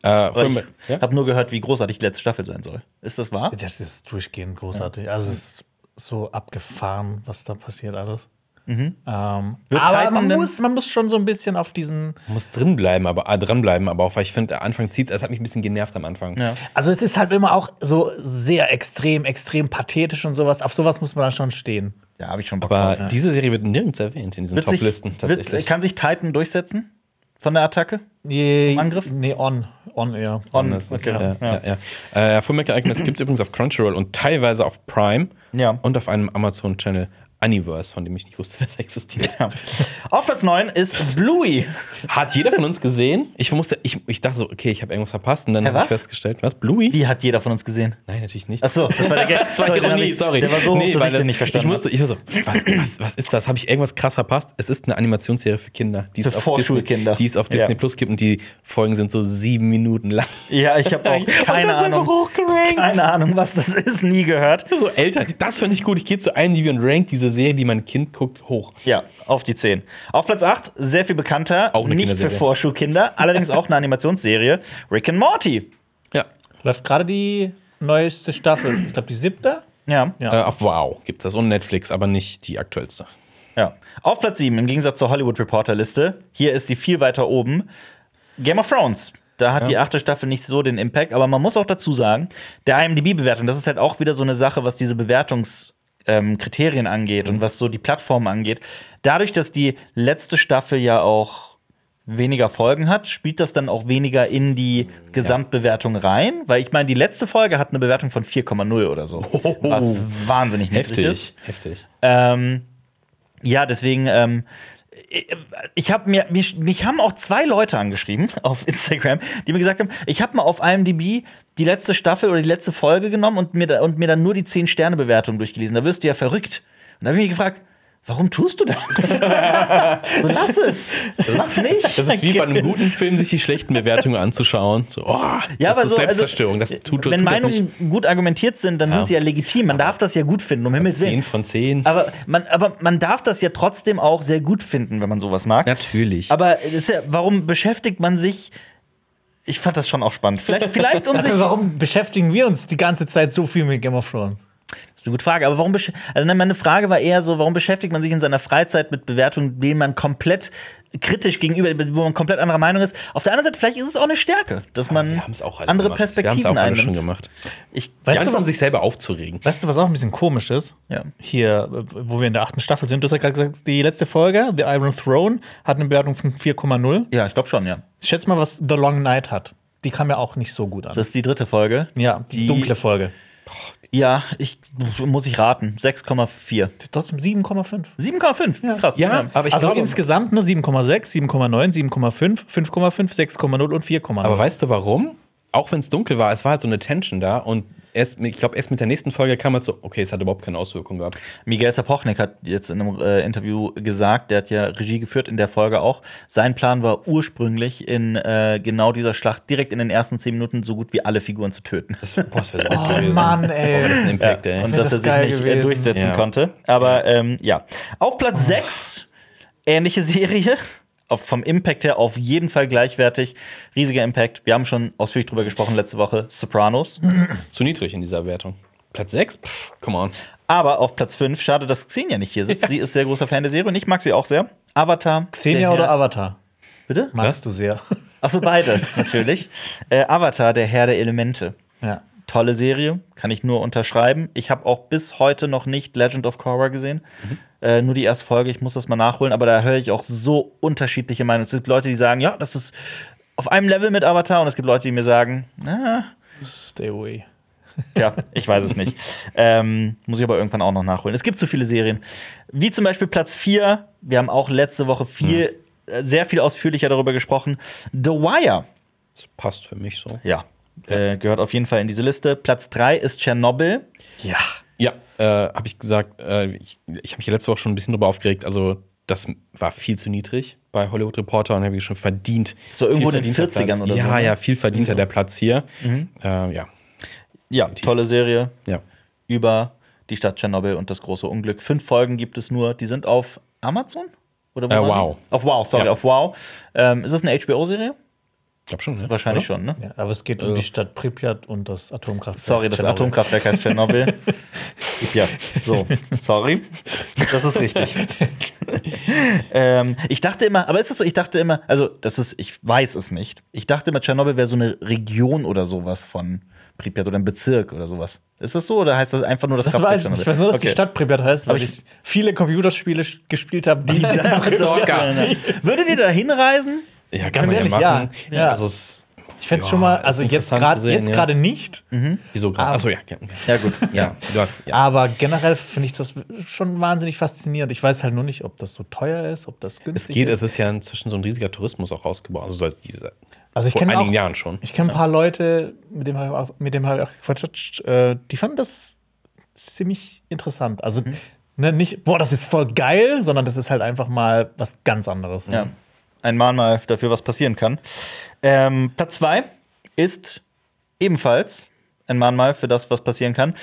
Äh, Aber Film- ich ja? habe nur gehört, wie großartig die letzte Staffel sein soll. Ist das wahr? Das ist durchgehend großartig. Also es ist so abgefahren, was da passiert alles. Ähm, Wird aber man muss, man muss schon so ein bisschen auf diesen. muss drinbleiben, aber äh, dranbleiben, aber auch, weil ich finde, Anfang zieht es hat mich ein bisschen genervt am Anfang. Ja. Also es ist halt immer auch so sehr extrem, extrem pathetisch und sowas. Auf sowas muss man dann schon stehen. Ja, habe ich schon Bock Aber drauf. diese Serie wird nirgends erwähnt in diesen Wird sich, Top-Listen tatsächlich. wird, kann sich Titan durchsetzen? Von der Attacke? Nee, Angriff? Nee, on. On eher. On, Das ist- okay. ja, Ja. ja, ja. Äh, Fullmetal Alchemist gibt es übrigens auf Crunchyroll und teilweise auf Prime Ja. und auf einem Amazon-Channel Universe, von dem ich nicht wusste, dass er existiert. Ja. Auf Platz 9 ist Bluey. Hat jeder von uns gesehen? Ich, musste, ich, ich dachte so, okay, ich habe irgendwas verpasst. Und dann habe ich festgestellt, was? Bluey? Wie hat jeder von uns gesehen? Nein, natürlich nicht. Achso, das war der Gag. Das war Sorry, den Ironie, ich- sorry. Der war so, Nee, dass ich den das- nicht verstanden Ich musste, ich war so, was, was, was ist das? Habe ich irgendwas krass verpasst? Es ist eine Animationsserie für Kinder. Die Für es auf Vorschulkinder. Disney, die es auf Ja. Disney Plus gibt und die Folgen sind so sieben Minuten lang. Ja, ich habe auch keine ist Ahnung. Keine Ahnung, was das ist, nie gehört. So Eltern, das finde ich gut. Ich gehe zu IMDb und rank diese Serie, die mein Kind guckt, hoch. Ja, auf die 10. Auf Platz 8, sehr viel bekannter, Auch nicht für. Vorschulkinder, allerdings auch eine Animationsserie, Rick and Morty. Ja. Läuft gerade die neueste Staffel. Ich glaube, die siebte. Ja, Ja. Äh, auf Wow gibt es das und Netflix, aber nicht die aktuellste. ja. Auf Platz 7, im Gegensatz zur Hollywood Reporter Liste, hier ist sie viel weiter oben, Game of Thrones. Da hat die achte Staffel nicht so den Impact, aber man muss auch dazu sagen, der IMDb-Bewertung, das ist halt auch wieder so eine Sache, was diese Bewertungskriterien ähm, Kriterien angeht und was so die Plattformen angeht. Dadurch, dass die letzte Staffel ja auch weniger Folgen hat, spielt das dann auch weniger in die Gesamtbewertung rein, weil ich meine, die letzte Folge hat eine Bewertung von 4,0 oder so, was wahnsinnig niedrig ist. Heftig, heftig. Ähm, ja, deswegen, ähm, ich habe mir, mich, mich haben auch zwei Leute angeschrieben auf Instagram, die mir gesagt haben, ich habe mal auf IMDb die letzte Staffel oder die letzte Folge genommen und mir, und mir dann nur die 10-Sterne-Bewertung durchgelesen. Da wirst du ja verrückt. Und da habe ich mich gefragt, warum tust du das? so, lass es. Mach's nicht. Das ist wie bei einem guten Film, sich die schlechten Bewertungen anzuschauen. So, oh, Ja, das aber ist so, Selbstzerstörung. Also, das tut, tut wenn das nicht. Meinungen gut argumentiert sind, dann sind sie ja legitim. Man darf das ja gut finden, um Himmels Willen. 10 von 10. Aber man, aber man darf das ja trotzdem auch sehr gut finden, wenn man sowas mag. Natürlich. Aber ja, warum beschäftigt man sich? Ich fand das schon auch spannend. Vielleicht, vielleicht um sich. Warum beschäftigen wir uns die ganze Zeit so viel mit Game of Thrones? Das ist eine gute Frage. Aber warum? Also meine Frage war eher so: Warum beschäftigt man sich in seiner Freizeit mit Bewertungen, denen man komplett kritisch gegenüber, wo man komplett anderer Meinung ist? Auf der anderen Seite, vielleicht ist es auch eine Stärke, dass man wir auch alle andere gemacht. Wir Perspektiven haben es auch alle schon gemacht. Ich, Weißt ja, du, von was- sich selber aufzuregen. Weißt du, was auch ein bisschen komisch ist? Ja. Hier, äh, wo wir in der achten Staffel sind, du hast ja gerade gesagt, die letzte Folge, The Iron Throne, hat eine Bewertung von 4,0. ja, ich glaube schon, ja. Schätz mal, was The Long Night hat. Die kam ja auch nicht so gut an. Das ist die dritte Folge. ja, die, die- dunkle Folge. Ja, ich muss ich raten. 6,4. Das ist trotzdem 7,5. 7,5. Krass. Ja, aber ich also glaube, insgesamt ne, 7,6, 7,9, 7,5, 5,5, 6,0 und 4,0. aber weißt du warum? Auch wenn es dunkel war, es war halt so eine Tension da und erst, ich glaube, erst mit der nächsten Folge kam halt so, okay, es hat überhaupt keine Auswirkung gehabt. Miguel Sapochnik hat jetzt in einem äh, Interview gesagt, der hat ja Regie geführt in der Folge auch. Sein Plan war ursprünglich in äh, genau dieser Schlacht direkt in den ersten zehn Minuten so gut wie alle Figuren zu töten. Das, boah, das wäre so oh gewesen. Mann, Boah, das ist ein ey. Impact, ey. Und dass er sich nicht äh, gewesen. durchsetzen Ja. konnte. Aber ähm, ja. Auf Platz 6, ähnliche Serie. Auf, vom Impact her auf jeden Fall gleichwertig. Riesiger Impact. Wir haben schon ausführlich drüber gesprochen letzte Woche. Sopranos. Zu niedrig in dieser Wertung. Platz 6? Pff, come on. Aber auf Platz 5, schade, dass Xenia nicht hier sitzt. Sie ist sehr großer Fan der Serie und ich mag sie auch sehr. Avatar. Xenia der oder Avatar? Bitte? Magst du sehr. Achso, beide, natürlich. Äh, Avatar, der Herr der Elemente. ja. Tolle Serie, kann ich nur unterschreiben. Ich habe auch bis heute noch nicht Legend of Korra gesehen. Äh, nur die erste Folge, ich muss das mal nachholen, aber da höre ich auch so unterschiedliche Meinungen. Es gibt Leute, die sagen, ja, das ist auf einem Level mit Avatar und es gibt Leute, die mir sagen, na, Stay away. Tja, ich weiß es nicht. Ähm, muss ich aber irgendwann auch noch nachholen. Es gibt so viele Serien. Wie zum Beispiel Platz 4. Wir haben auch letzte Woche viel, äh, sehr viel ausführlicher darüber gesprochen. The Wire. Das passt für mich so. Ja. Äh, gehört auf jeden Fall in diese Liste. Platz 3 ist Tschernobyl. Ja. Ja, äh, habe ich gesagt, äh, ich, ich habe mich ja letzte Woche schon ein bisschen drüber aufgeregt. Also, das war viel zu niedrig bei Hollywood Reporter und habe ich schon verdient. So irgendwo Viel in den verdienter 40ern oder ja, so, ne? Ja, viel verdienter der Platz hier. Äh, ja, Ja, tolle Serie ja. über die Stadt Tschernobyl und das große Unglück. Fünf Folgen gibt es nur. Die sind auf Amazon? Oder wo Äh, waren die? Wow. Auf Wow, sorry, Ja. auf Wow. Ähm, ist das eine HBO-Serie? Ich glaube schon, ne? Wahrscheinlich Oder? schon, ne? ja. Aber es geht um die Stadt Pripyat und das Atomkraftwerk. Sorry, das Tschernobyl. Atomkraftwerk heißt Tschernobyl. ja, so, sorry. Das ist richtig. ähm, ich dachte immer, aber ist das so? Ich dachte immer, also das ist, ich weiß es nicht. Ich dachte immer, Tschernobyl wäre so eine Region oder sowas von Pripyat oder ein Bezirk oder sowas. Ist das so oder heißt das einfach nur das Das Kraftwerk weiß ich nicht. Ich weiß nur, dass die Okay. Stadt Pripyat heißt, weil ich, ich- viele Computerspiele gespielt habe, die, da Stalker. Würdet ihr da hinreisen? Ja, Ganz kann man ehrlich, ja machen. ja. Ja. Also, es, Ich fände es schon mal, ist also jetzt gerade jetzt gerade nicht, Wieso gerade? Achso, ja. Ja, gut. ja du hast. Aber generell finde ich das schon wahnsinnig faszinierend. Ich weiß halt nur nicht, ob das so teuer ist, ob das Es günstig geht, ist. es ist ja inzwischen so ein riesiger Tourismus auch ausgebaut. Also seit diese, Also ich vor einigen auch- Jahren schon. Ich kenne ein paar Leute, mit dem habe ich auch, gequatscht, äh, die fanden das ziemlich interessant. Also Mhm. ne, nicht, boah, das ist voll geil, sondern das ist halt einfach mal was ganz anderes. Ja. Ein Mahnmal dafür, was passieren kann. Ähm, Platz 2 ist ebenfalls ein Mahnmal für das, was passieren kann.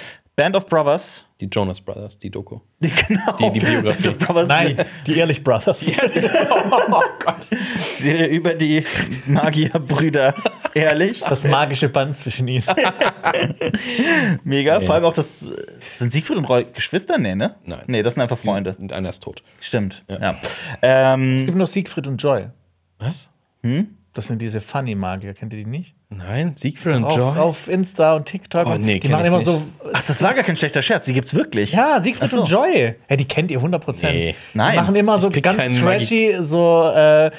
Band of Brothers. Die Jonas Brothers, die Doku. Die, genau. Die- die Biografie. Band of Brothers, Nein, die Ehrlich Brothers. oh Gott. Die Serie über die Magierbrüder. Ehrlich. Das magische Band zwischen ihnen. Mega. Vor allem auch das. Sind Siegfried und Roy Geschwister? Nee, ne? Nein. Nee, das sind einfach Freunde. Und einer ist tot. Stimmt. Ja. Ja. Es Ähm, gibt noch Siegfried und Joy. Was? Das sind diese Funny-Magier, kennt ihr die nicht? Nein, Siegfried und Joy. auf Insta und TikTok. Oh, nee, die machen immer nicht. so. ach, das war gar kein schlechter Scherz. Die gibt's wirklich. Ja, Siegfried so. und Joy. Ja, die kennt ihr 100%. Nee. Nein. Die machen immer so ganz trashy, so, äh,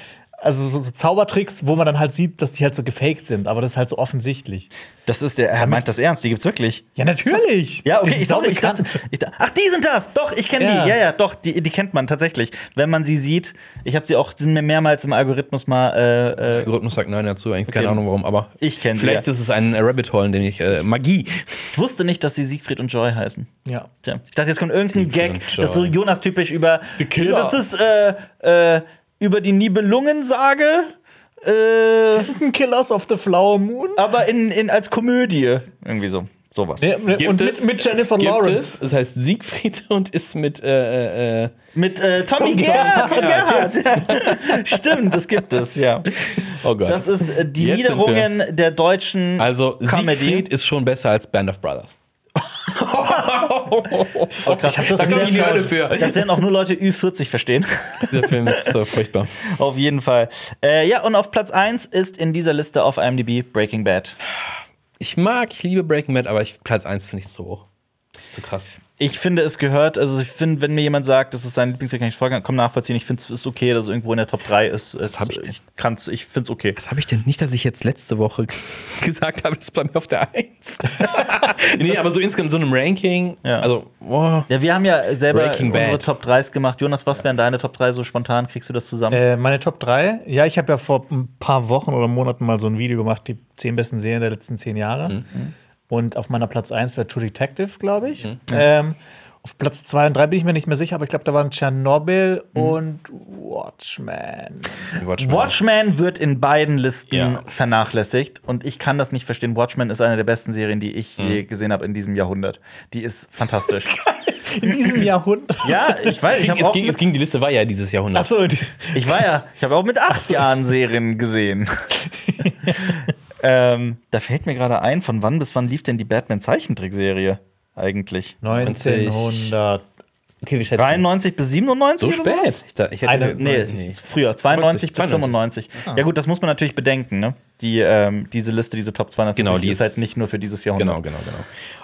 also so, so Zaubertricks, wo man dann halt sieht, dass die halt so gefaked sind. Aber das ist halt so offensichtlich. Das ist der. Er meint das ernst. Die gibt's wirklich. Ja, natürlich. Ja, okay, ich, sorry, ich dachte, ich dachte, ach, die sind das! Doch, ich kenne Ja. die. Ja, ja, doch, die, die kennt man tatsächlich. Wenn man sie sieht, ich habe sie auch, sind mir mehrmals im Algorithmus mal. Äh, äh, Algorithmus sagt nein dazu, eigentlich keine Okay. Ahnung warum, aber Ich kenn sie, vielleicht ja. ist es ein Rabbit Hole, in dem ich äh, Magie. ich wusste nicht, dass sie Siegfried und Joy heißen. Ja. Tja, ich dachte, jetzt kommt irgendein Siegfried Gag, das ist so. Jonas-typisch über. Killer. Das ist äh, äh, über die Nibelungensage, äh, Killers of the Flower Moon. aber in, in, als Komödie. Irgendwie so. Sowas. Gibt und es- mit, mit Jennifer Gibt Lawrence. es? Das heißt Siegfried und ist mit äh, äh, Mit äh, Tommy Tom Gerhardt. Tom. Ja. Stimmt, das gibt es, ja. Oh Gott. Das ist äh, die Jetzt Niederungen der deutschen also Comedy. Siegfried ist schon besser als Band of Brothers. Oh, krass. hab das in werden, der Hölle für. das werden auch nur Leute Ü40 verstehen. Dieser Film ist so furchtbar. auf jeden Fall. Äh, ja, und auf Platz 1 ist in dieser Liste auf IMDb Breaking Bad. Ich mag, ich liebe Breaking Bad, aber ich, Platz 1 finde ich zu hoch. Das ist zu krass. Ich finde, es gehört, also ich finde, wenn mir jemand sagt, das ist sein Lieblingsserie, kann ich vollkommen nachvollziehen. Ich finde es ist okay, dass es irgendwo in der Top 3 ist. Es, hab ich denn? Ich, kann's, ich finde es okay. Was habe ich denn nicht, dass ich jetzt letzte Woche gesagt habe, das ist bei mir auf der 1? nee, aber so insgesamt so einem Ranking. Ja. Also, boah. Ja, wir haben ja selber Breaking unsere Bad. Top 3s gemacht. Jonas, was wären deine Top 3 so spontan? Kriegst du das zusammen? Äh, meine Top 3. Ja, ich habe ja vor ein paar Wochen oder Monaten mal so ein Video gemacht, die zehn besten Serien der letzten zehn Jahre. Mhm. Und auf meiner Platz 1 wäre True Detective, glaube ich. Mhm. Ähm, auf Platz 2 und 3 bin ich mir nicht mehr sicher, aber ich glaube, da waren Tschernobyl Mhm. und Watchmen. Watchmen. Watchmen wird in beiden Listen Ja. vernachlässigt und ich kann das nicht verstehen. Watchmen ist eine der besten Serien, die ich je gesehen habe in diesem Jahrhundert. Die ist fantastisch. In diesem Jahrhundert. ja, ich weiß, ich habe es, auch ging, es mit, ging, die Liste war ja dieses Jahrhundert. Achso, ich war ja, ich habe auch mit acht Jahren Serien gesehen. ähm, da fällt mir gerade ein, von wann bis wann lief denn die Batman Zeichentrickserie eigentlich? 1900. Okay, wir schätzen. 93 bis 97 So spät. Ich, da, ich hätte Eine- Nee, früher, 92 bis 92. 95. Ja gut, das muss man natürlich bedenken, ne? Die, ähm, diese Liste, diese Top 250 Genau, die ist halt nicht nur für dieses Jahrhundert. Genau, genau,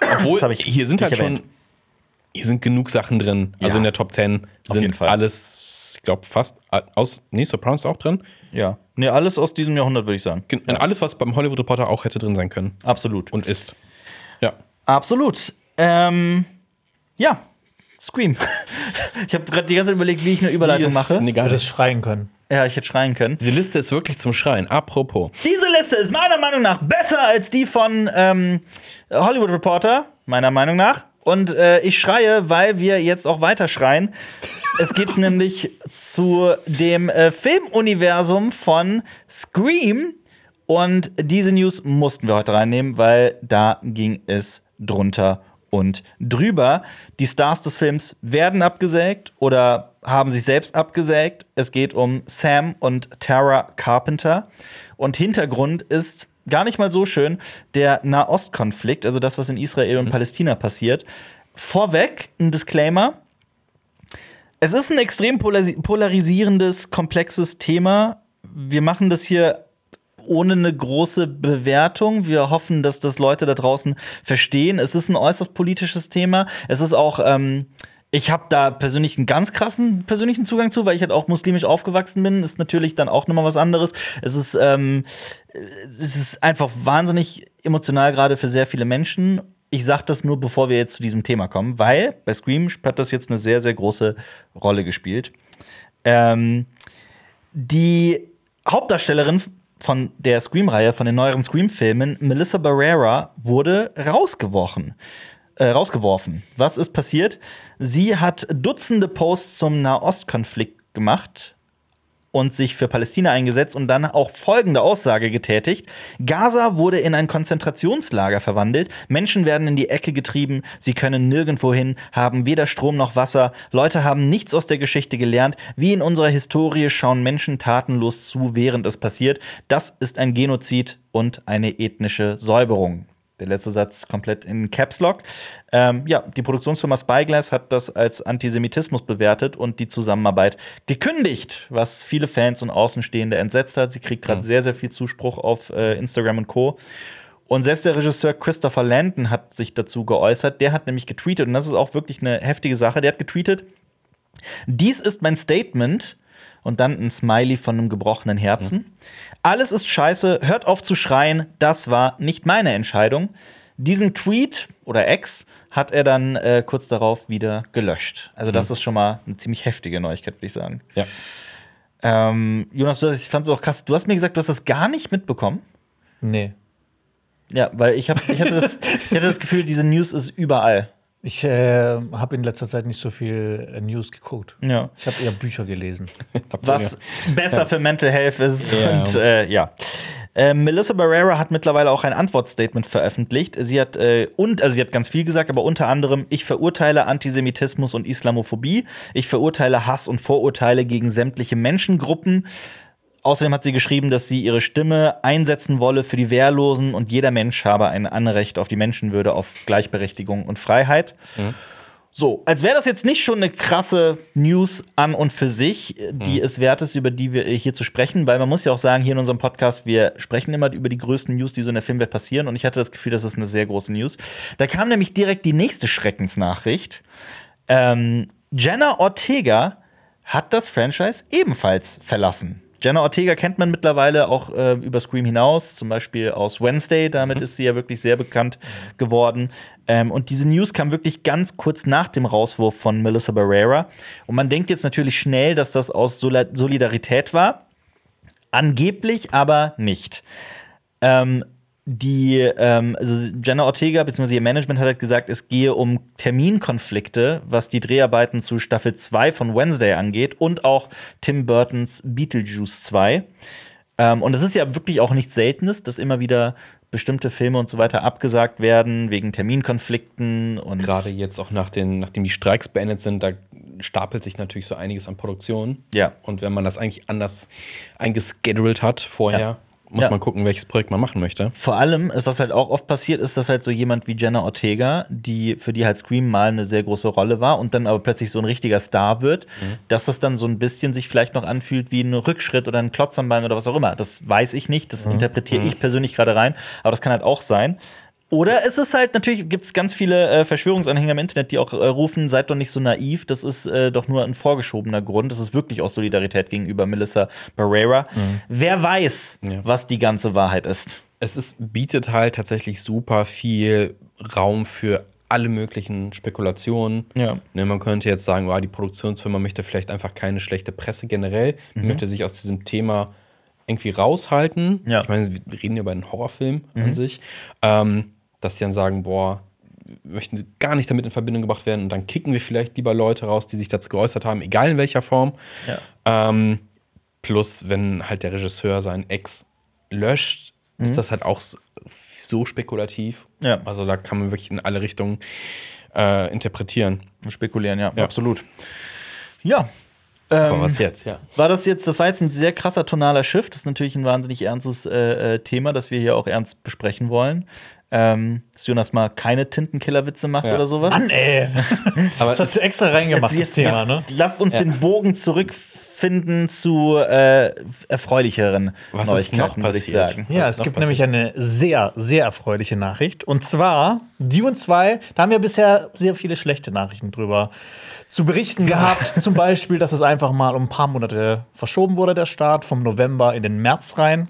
genau. Obwohl, ich hier sind halt schon, hier sind genug Sachen drin. Also Ja. in der Top 10 Auf sind jeden Fall. alles, ich glaube fast aus, nee, Sopranos auch drin. Ja. Nee, alles aus diesem Jahrhundert, würde ich sagen. Gen- Alles, was beim Hollywood Reporter auch hätte drin sein können Absolut. und ist. Ja. Absolut. Ähm, ja, Scream. ich habe gerade die ganze Zeit überlegt, wie ich eine Überleitung Ist- mache. Es nicht. schreien können. Ja, ich hätte schreien können. Diese Liste ist wirklich zum Schreien. Apropos. Diese Liste ist meiner Meinung nach besser als die von ähm, Hollywood Reporter, meiner Meinung nach. Und äh, ich schreie, weil wir jetzt auch weiter schreien. Es geht nämlich zu dem äh, Filmuniversum von Scream. Und diese News mussten wir heute reinnehmen, weil da ging es drunter und drüber. Die Stars des Films werden abgesägt oder haben sich selbst abgesägt. Es geht um Sam und Tara Carpenter. Und Hintergrund ist gar nicht mal so schön der Nahostkonflikt, also das, was in Israel und Palästina passiert. Vorweg ein Disclaimer. Es ist ein extrem polarisi- polarisierendes, komplexes Thema. Wir machen das hier ohne eine große Bewertung. Wir hoffen, dass das Leute da draußen verstehen. Es ist ein äußerst politisches Thema. Es ist auch ähm, Ich habe da persönlich einen ganz krassen persönlichen Zugang zu, weil ich halt auch muslimisch aufgewachsen bin. Ist natürlich dann auch nochmal was anderes. Es ist, ähm, es ist einfach wahnsinnig emotional, gerade für sehr viele Menschen. Ich sage das nur, bevor wir jetzt zu diesem Thema kommen, weil bei Scream hat das jetzt eine sehr, sehr große Rolle gespielt. Ähm, die Hauptdarstellerin von der Scream-Reihe, von den neueren Scream-Filmen, Melissa Barrera, wurde rausgeworfen. Äh, rausgeworfen. Was ist passiert? Sie hat Dutzende Posts zum Nahostkonflikt gemacht und sich für Palästina eingesetzt und dann auch folgende Aussage getätigt. Gaza wurde in ein Konzentrationslager verwandelt, Menschen werden in die Ecke getrieben, sie können nirgendwo hin, haben weder Strom noch Wasser, Leute haben nichts aus der Geschichte gelernt, wie in unserer Historie schauen Menschen tatenlos zu, während es passiert. Das ist ein Genozid und eine ethnische Säuberung. Der letzte Satz komplett in Caps Lock. Ähm, ja, die Produktionsfirma Spyglass hat das als Antisemitismus bewertet und die Zusammenarbeit gekündigt, was viele Fans und Außenstehende entsetzt hat. Sie kriegt gerade Mhm. sehr, sehr viel Zuspruch auf äh, Instagram und Co. Und selbst der Regisseur Christopher Landon hat sich dazu geäußert. Der hat nämlich getweetet, und das ist auch wirklich eine heftige Sache. Der hat getweetet: Dies ist mein Statement. Und dann ein Smiley von einem gebrochenen Herzen. Alles ist scheiße, hört auf zu schreien, das war nicht meine Entscheidung. Diesen Tweet oder Ex hat er dann äh, kurz darauf wieder gelöscht. Also, das ist schon mal eine ziemlich heftige Neuigkeit, würde ich sagen. Ja. Ähm, Jonas, du, ich fand es auch krass. Du hast mir gesagt, du hast das gar nicht mitbekommen. Nee. Ja, weil ich, hab, ich, hatte das, ich hatte das Gefühl, diese News ist überall. Ich äh, habe in letzter Zeit nicht so viel äh, News geguckt. Ja. Ich habe eher Bücher gelesen. was besser für Mental Health ist. Ja. Und äh, ja. Äh, Melissa Barrera hat mittlerweile auch ein Antwortstatement veröffentlicht. Sie hat äh, und also sie hat ganz viel gesagt, aber unter anderem: Ich verurteile Antisemitismus und Islamophobie. Ich verurteile Hass und Vorurteile gegen sämtliche Menschengruppen. Außerdem hat sie geschrieben, dass sie ihre Stimme einsetzen wolle für die Wehrlosen und jeder Mensch habe ein Anrecht auf die Menschenwürde, auf Gleichberechtigung und Freiheit. So, als wäre das jetzt nicht schon eine krasse News an und für sich, die es wert ist, über die wir hier zu sprechen, weil man muss ja auch sagen, hier in unserem Podcast, wir sprechen immer über die größten News, die so in der Filmwelt passieren und ich hatte das Gefühl, das ist eine sehr große News. Da kam nämlich direkt die nächste Schreckensnachricht. Ähm, Jenna Ortega hat das Franchise ebenfalls verlassen. Jenna Ortega kennt man mittlerweile auch äh, über Scream hinaus, zum Beispiel aus Wednesday. Damit ist sie ja wirklich sehr bekannt geworden. Ähm, und diese News kam wirklich ganz kurz nach dem Rauswurf von Melissa Barrera. Und man denkt jetzt natürlich schnell, dass das aus Sol Solidarität war. Angeblich aber nicht. Ähm, die, ähm, also Jenna Ortega bzw. ihr Management hat halt gesagt, es gehe um Terminkonflikte, was die Dreharbeiten zu Staffel 2 von Wednesday angeht und auch Tim Burtons Beetlejuice 2. Ähm, und es ist ja wirklich auch nichts Seltenes, dass immer wieder bestimmte Filme und so weiter abgesagt werden wegen Terminkonflikten und Gerade jetzt auch nach den, nachdem die Streiks beendet sind, da stapelt sich natürlich so einiges an Produktion. Ja. Und wenn man das eigentlich anders eingeschedult hat vorher, Ja. Muss Ja. man gucken, welches Projekt man machen möchte. Vor allem, was halt auch oft passiert, ist, dass halt so jemand wie Jenna Ortega, die für die halt Scream mal eine sehr große Rolle war und dann aber plötzlich so ein richtiger Star wird, dass das dann so ein bisschen sich vielleicht noch anfühlt wie ein Rückschritt oder ein Klotz am Bein oder was auch immer. Das weiß ich nicht, das interpretiere ich persönlich gerade rein, aber das kann halt auch sein. Oder es ist halt, natürlich gibt es ganz viele äh, Verschwörungsanhänger im Internet, die auch äh, rufen, seid doch nicht so naiv, das ist äh, doch nur ein vorgeschobener Grund. Das ist wirklich aus Solidarität gegenüber Melissa Barrera. Wer weiß, Ja. was die ganze Wahrheit ist. Es ist, bietet halt tatsächlich super viel Raum für alle möglichen Spekulationen. Ja. Ne, man könnte jetzt sagen, oh, die Produktionsfirma möchte vielleicht einfach keine schlechte Presse generell, die möchte sich aus diesem Thema irgendwie raushalten. Ja. Ich meine, wir reden ja über einen Horrorfilm an sich. Ähm, dass die dann sagen, boah, wir möchten gar nicht damit in Verbindung gebracht werden und dann kicken wir vielleicht lieber Leute raus, die sich dazu geäußert haben, egal in welcher Form. Ja. Ähm, plus, wenn halt der Regisseur seinen Ex löscht, ist das halt auch so- spekulativ. Ja. Also da kann man wirklich in alle Richtungen äh, interpretieren. Spekulieren, ja, Ja. absolut. Ja. Ähm, was jetzt, ja. war das jetzt, das war jetzt ein sehr krasser tonaler Shift. Das ist natürlich ein wahnsinnig ernstes äh, äh, Thema, das wir hier auch ernst besprechen wollen. Ähm, dass Jonas mal keine Tintenkiller-Witze macht Ja. oder sowas. Mann, ey. Aber Das hast du extra reingemacht, das Thema, ne? Lasst uns den Bogen zurückfinden zu äh, erfreulicheren Was ist noch Neuigkeiten, würde ich passiert? sagen. Ja, Was es gibt nämlich eine sehr, sehr erfreuliche Nachricht. Und zwar Dune 2, da haben wir bisher sehr viele schlechte Nachrichten drüber zu berichten gehabt. Zum Beispiel, dass es einfach mal um ein paar Monate verschoben wurde, der Start, vom November in den März rein.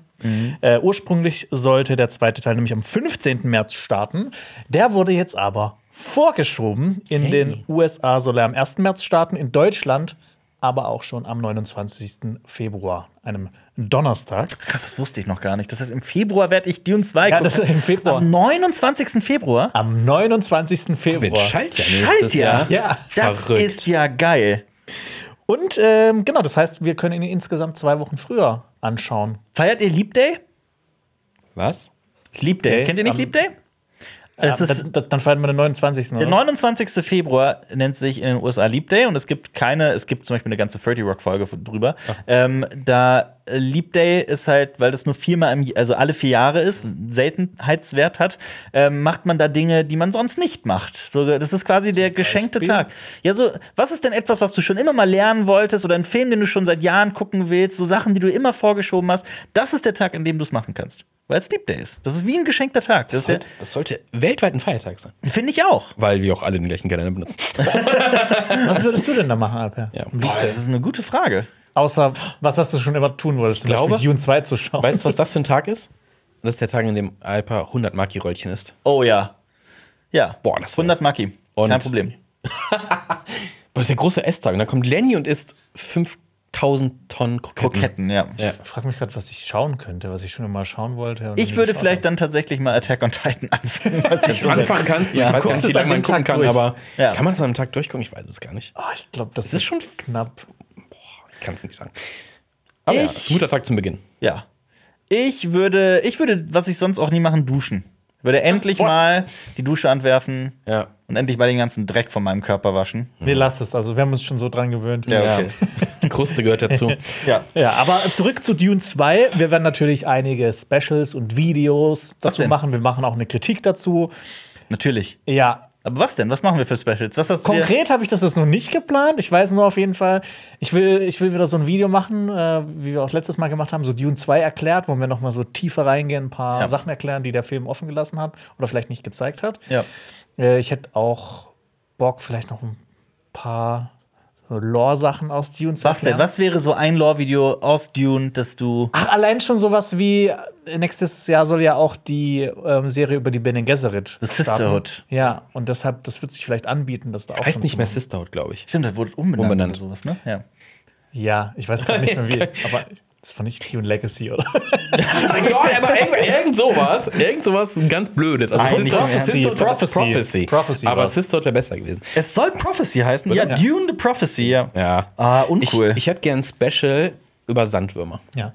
Äh, ursprünglich sollte der zweite Teil nämlich am 15. März starten. Der wurde jetzt aber vorgeschoben. In den USA soll er am 1. März starten, in Deutschland aber auch schon am 29. Februar, einem Donnerstag. Krass, das wusste ich noch gar nicht. Das heißt, im Februar werde ich Dune 2 Ja, gucken. das ist im Februar. Am 29. Februar? Am 29. wir Februar. Schalt ja Schalt nächstes ja. Jahr. Ja. Das Verrückt. ist ja geil. Und ähm, genau, das heißt, wir können ihn insgesamt zwei Wochen früher anschauen. Feiert ihr Leap Day? Was? Leap Day. Kennt ihr nicht Leap Day? Es ist, dann, dann, feiern wir den 29. der oder? 29. Februar nennt sich in den USA Leap Day und es gibt keine, es gibt zum Beispiel eine ganze 30 Rock Folge von- drüber. Ähm, da äh, Leap Day ist halt, weil das nur viermal im, also alle vier Jahre ist, einen Seltenheitswert hat, ähm, macht man da Dinge, die man sonst nicht macht. So, das ist quasi der geschenkte Beispiel? Tag. Ja, so, was ist denn etwas, was du schon immer mal lernen wolltest oder ein Film, den du schon seit Jahren gucken willst, so Sachen, die du immer vorgeschoben hast? Das ist der Tag, an dem du es machen kannst. Weil es Leap Day ist. Das ist wie ein geschenkter Tag. Das, Das sollte, das sollte weltweit ein Feiertag sein. finde ich auch. Weil wir auch alle den gleichen Kalender benutzen. Was würdest du denn da machen, Alper? Ja. Boah, das ist eine gute Frage. Außer was, was du schon immer tun wolltest, zum glaube- Beispiel Dune 2 zu schauen. Weißt du, was das für ein Tag ist? Das ist der Tag, an dem Alpa 100 Maki-Röllchen ist. Oh ja. Ja. Boah, das 100 Maki. Kein Problem. Aber das ist der große Esstag. Und da kommt Lenny und isst 5000 Tonnen Kroketten. Kroketten, ja. Ja. Ich frage mich gerade, was ich schauen könnte, was ich schon immer schauen wollte. und Ich würde vielleicht dann tatsächlich mal Attack on Titan anfangen. Was ich Anfangen kannst du. Ja, ich weiß gar nicht, wie es lange an man gucken Tag kann, durch. aber Ja. kann man das an einem Tag durchgucken? Ich weiß es gar nicht. Oh, ich glaube, das, Das ist schon knapp. Ich kann es nicht sagen. Aber ja, Ich- das ist ein guter Tag zum Beginn. Ja. Ich würde, ich würde, was ich sonst auch nie machen, duschen. Ich würde endlich mal die Dusche anwerfen Ja. und endlich mal den ganzen Dreck von meinem Körper waschen. Nee, lass es. Also, wir haben uns schon so dran gewöhnt. Ja. Die Kruste gehört dazu. Ja. Ja, aber zurück zu Dune 2. Wir werden natürlich einige Specials und Videos dazu machen. Wir machen auch eine Kritik dazu. Natürlich. Ja, Aber was denn? Was machen wir für Specials? Was hast du Konkret habe ich das jetzt noch nicht geplant. Ich weiß nur auf jeden Fall, ich will, ich will wieder so ein Video machen, äh, wie wir auch letztes Mal gemacht haben, so Dune 2 erklärt, wo wir noch mal so tiefer reingehen, ein paar Ja. Sachen erklären, die der Film offen gelassen hat oder vielleicht nicht gezeigt hat. Ja. Äh, ich hätte auch Bock, vielleicht noch ein paar so Lore-Sachen aus Dune zu Was denn? erklären. Was wäre so ein Lore-Video aus Dune, das du. Ach, allein schon sowas wie äh, nächstes Jahr soll ja auch die ähm, Serie über die Bene Gesserit The starten. Sisterhood. Ja, und deshalb, das wird sich vielleicht anbieten, dass da auch Heißt nicht mehr. Sisterhood, glaube ich. Stimmt, das wurde umbenannt, Umbenannt. oder sowas, ne? Ja. Ja, ich weiß gar nicht mehr wie. Aber das war nicht Dune Legacy, oder? Doch, aber irgend, irgend sowas, irgend sowas ganz Blödes. Also Nein, Ernst. Sisterhood war Prophecy. Prophecy. Prophecy aber. Sisterhood wäre besser gewesen. Es soll Prophecy heißen. Ja, Dune the Prophecy, ja. Ja. Ah, uncool. Ich, ich hätte gern ein Special über Sandwürmer. Ja.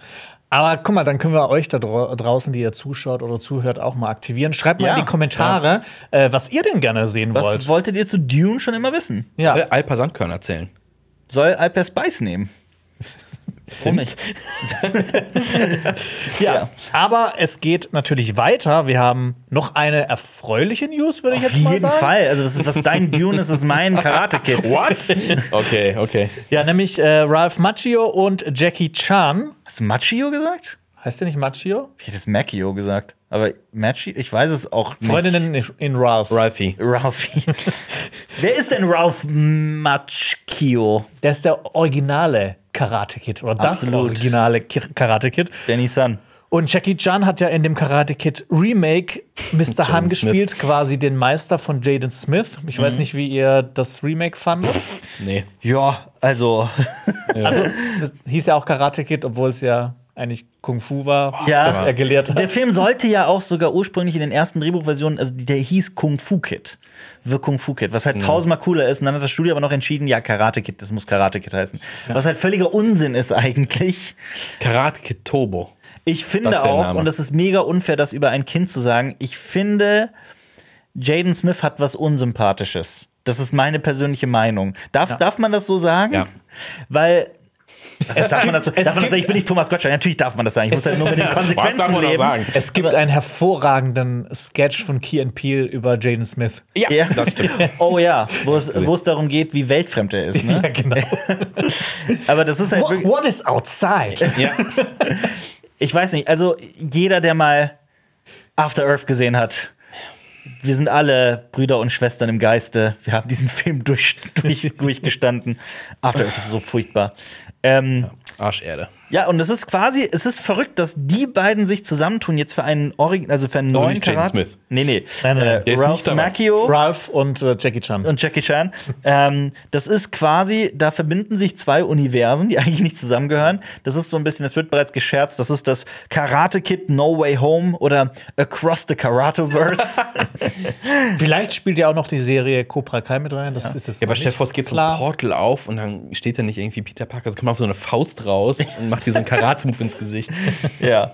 Aber guck mal, dann können wir euch da dra draußen, die ihr zuschaut oder zuhört, auch mal aktivieren. Schreibt mal Ja, in die Kommentare, äh, was ihr denn gerne sehen Was wollt. wolltet ihr zu Dune schon immer wissen? Ja. Soll Alpa Sandkörn erzählen. Soll Alper Spice nehmen? Warum nicht? ja. Aber es geht natürlich weiter. Wir haben noch eine erfreuliche News, würde ich Auf jetzt mal jeden sagen. Fall. Also, das ist, was dein Dune ist, ist mein Karate-Kid. What? okay, okay. Ja, nämlich äh, Ralph Macchio und Jackie Chan. Hast du Machio gesagt? Heißt der nicht Macchio? Ich hätte es Macchio gesagt. Aber Machio? Ich weiß es auch nicht. Freundinnen in, in Ralph. Ralphie. Ralphie. Wer ist denn Ralph Macchio? Der ist der originale Karate Kid oder das Absolut. originale Karate Kid. Danny Sun. Und Jackie Chan hat ja in dem Karate Kid Remake Mr. Han gespielt, quasi den Meister von Jaden Smith. Ich Mhm. weiß nicht, wie ihr das Remake fandet. Nee. Ja, also. Also, das hieß ja auch Karate Kid, obwohl es ja eigentlich Kung Fu war, Ja. das er gelehrt hat. Der Film sollte ja auch sogar ursprünglich in den ersten Drehbuchversionen, also der hieß Kung Fu Kid. The Kung Fu Kid, was halt tausendmal cooler ist. Und dann hat das Studio aber noch entschieden, ja, Karate Kid, das muss Karate Kid heißen. Was halt völliger Unsinn ist eigentlich. Karate Kid Turbo. Ich finde auch, und das ist mega unfair, das über ein Kind zu sagen, ich finde, Jaden Smith hat was Unsympathisches. Das ist meine persönliche Meinung. Darf, darf man das so sagen? Ja. Weil Das darf man das, darf man das sagen? Ich bin nicht Thomas Gottschalk. Natürlich darf man das sagen. Ich muss halt nur mit den Konsequenzen leben. sagen? Es gibt einen hervorragenden Sketch von Key and Peele über Jaden Smith. Ja, Ja. das stimmt. Oh ja, wo es, wo es darum geht, wie weltfremd er ist. Ne? Ja, genau. Aber das ist halt what, wirklich, what is outside? ja. ich weiß nicht, also jeder, der mal After Earth gesehen hat, wir sind alle Brüder und Schwestern im Geiste. Wir haben diesen Film durch, durch, durchgestanden. After Earth ist so furchtbar. Ähm, Arscherde. Ja, und es ist quasi, es ist verrückt, dass die beiden sich zusammentun jetzt für einen Origin, also für einen Also neuen nicht Jaden Karate. Smith. Nee, nee. Nein, nein, Äh, der ist Ralph nicht dabei. Macchio Ralph und äh, Jackie Chan. und Jackie Chan. ähm, das ist quasi, da verbinden sich zwei Universen, die eigentlich nicht zusammengehören. Das ist so ein bisschen, es wird bereits gescherzt, das ist das Karate Kid No Way Home oder Across the Karatoverse. Vielleicht spielt ja auch noch die Serie Cobra Kai mit rein. Das ist jetzt Ja, aber nicht es geht so ein. Portal auf und dann steht da nicht irgendwie Peter Parker, es kommt auf so eine Faust raus und macht dir so einen Karate-Move ins Gesicht. ja.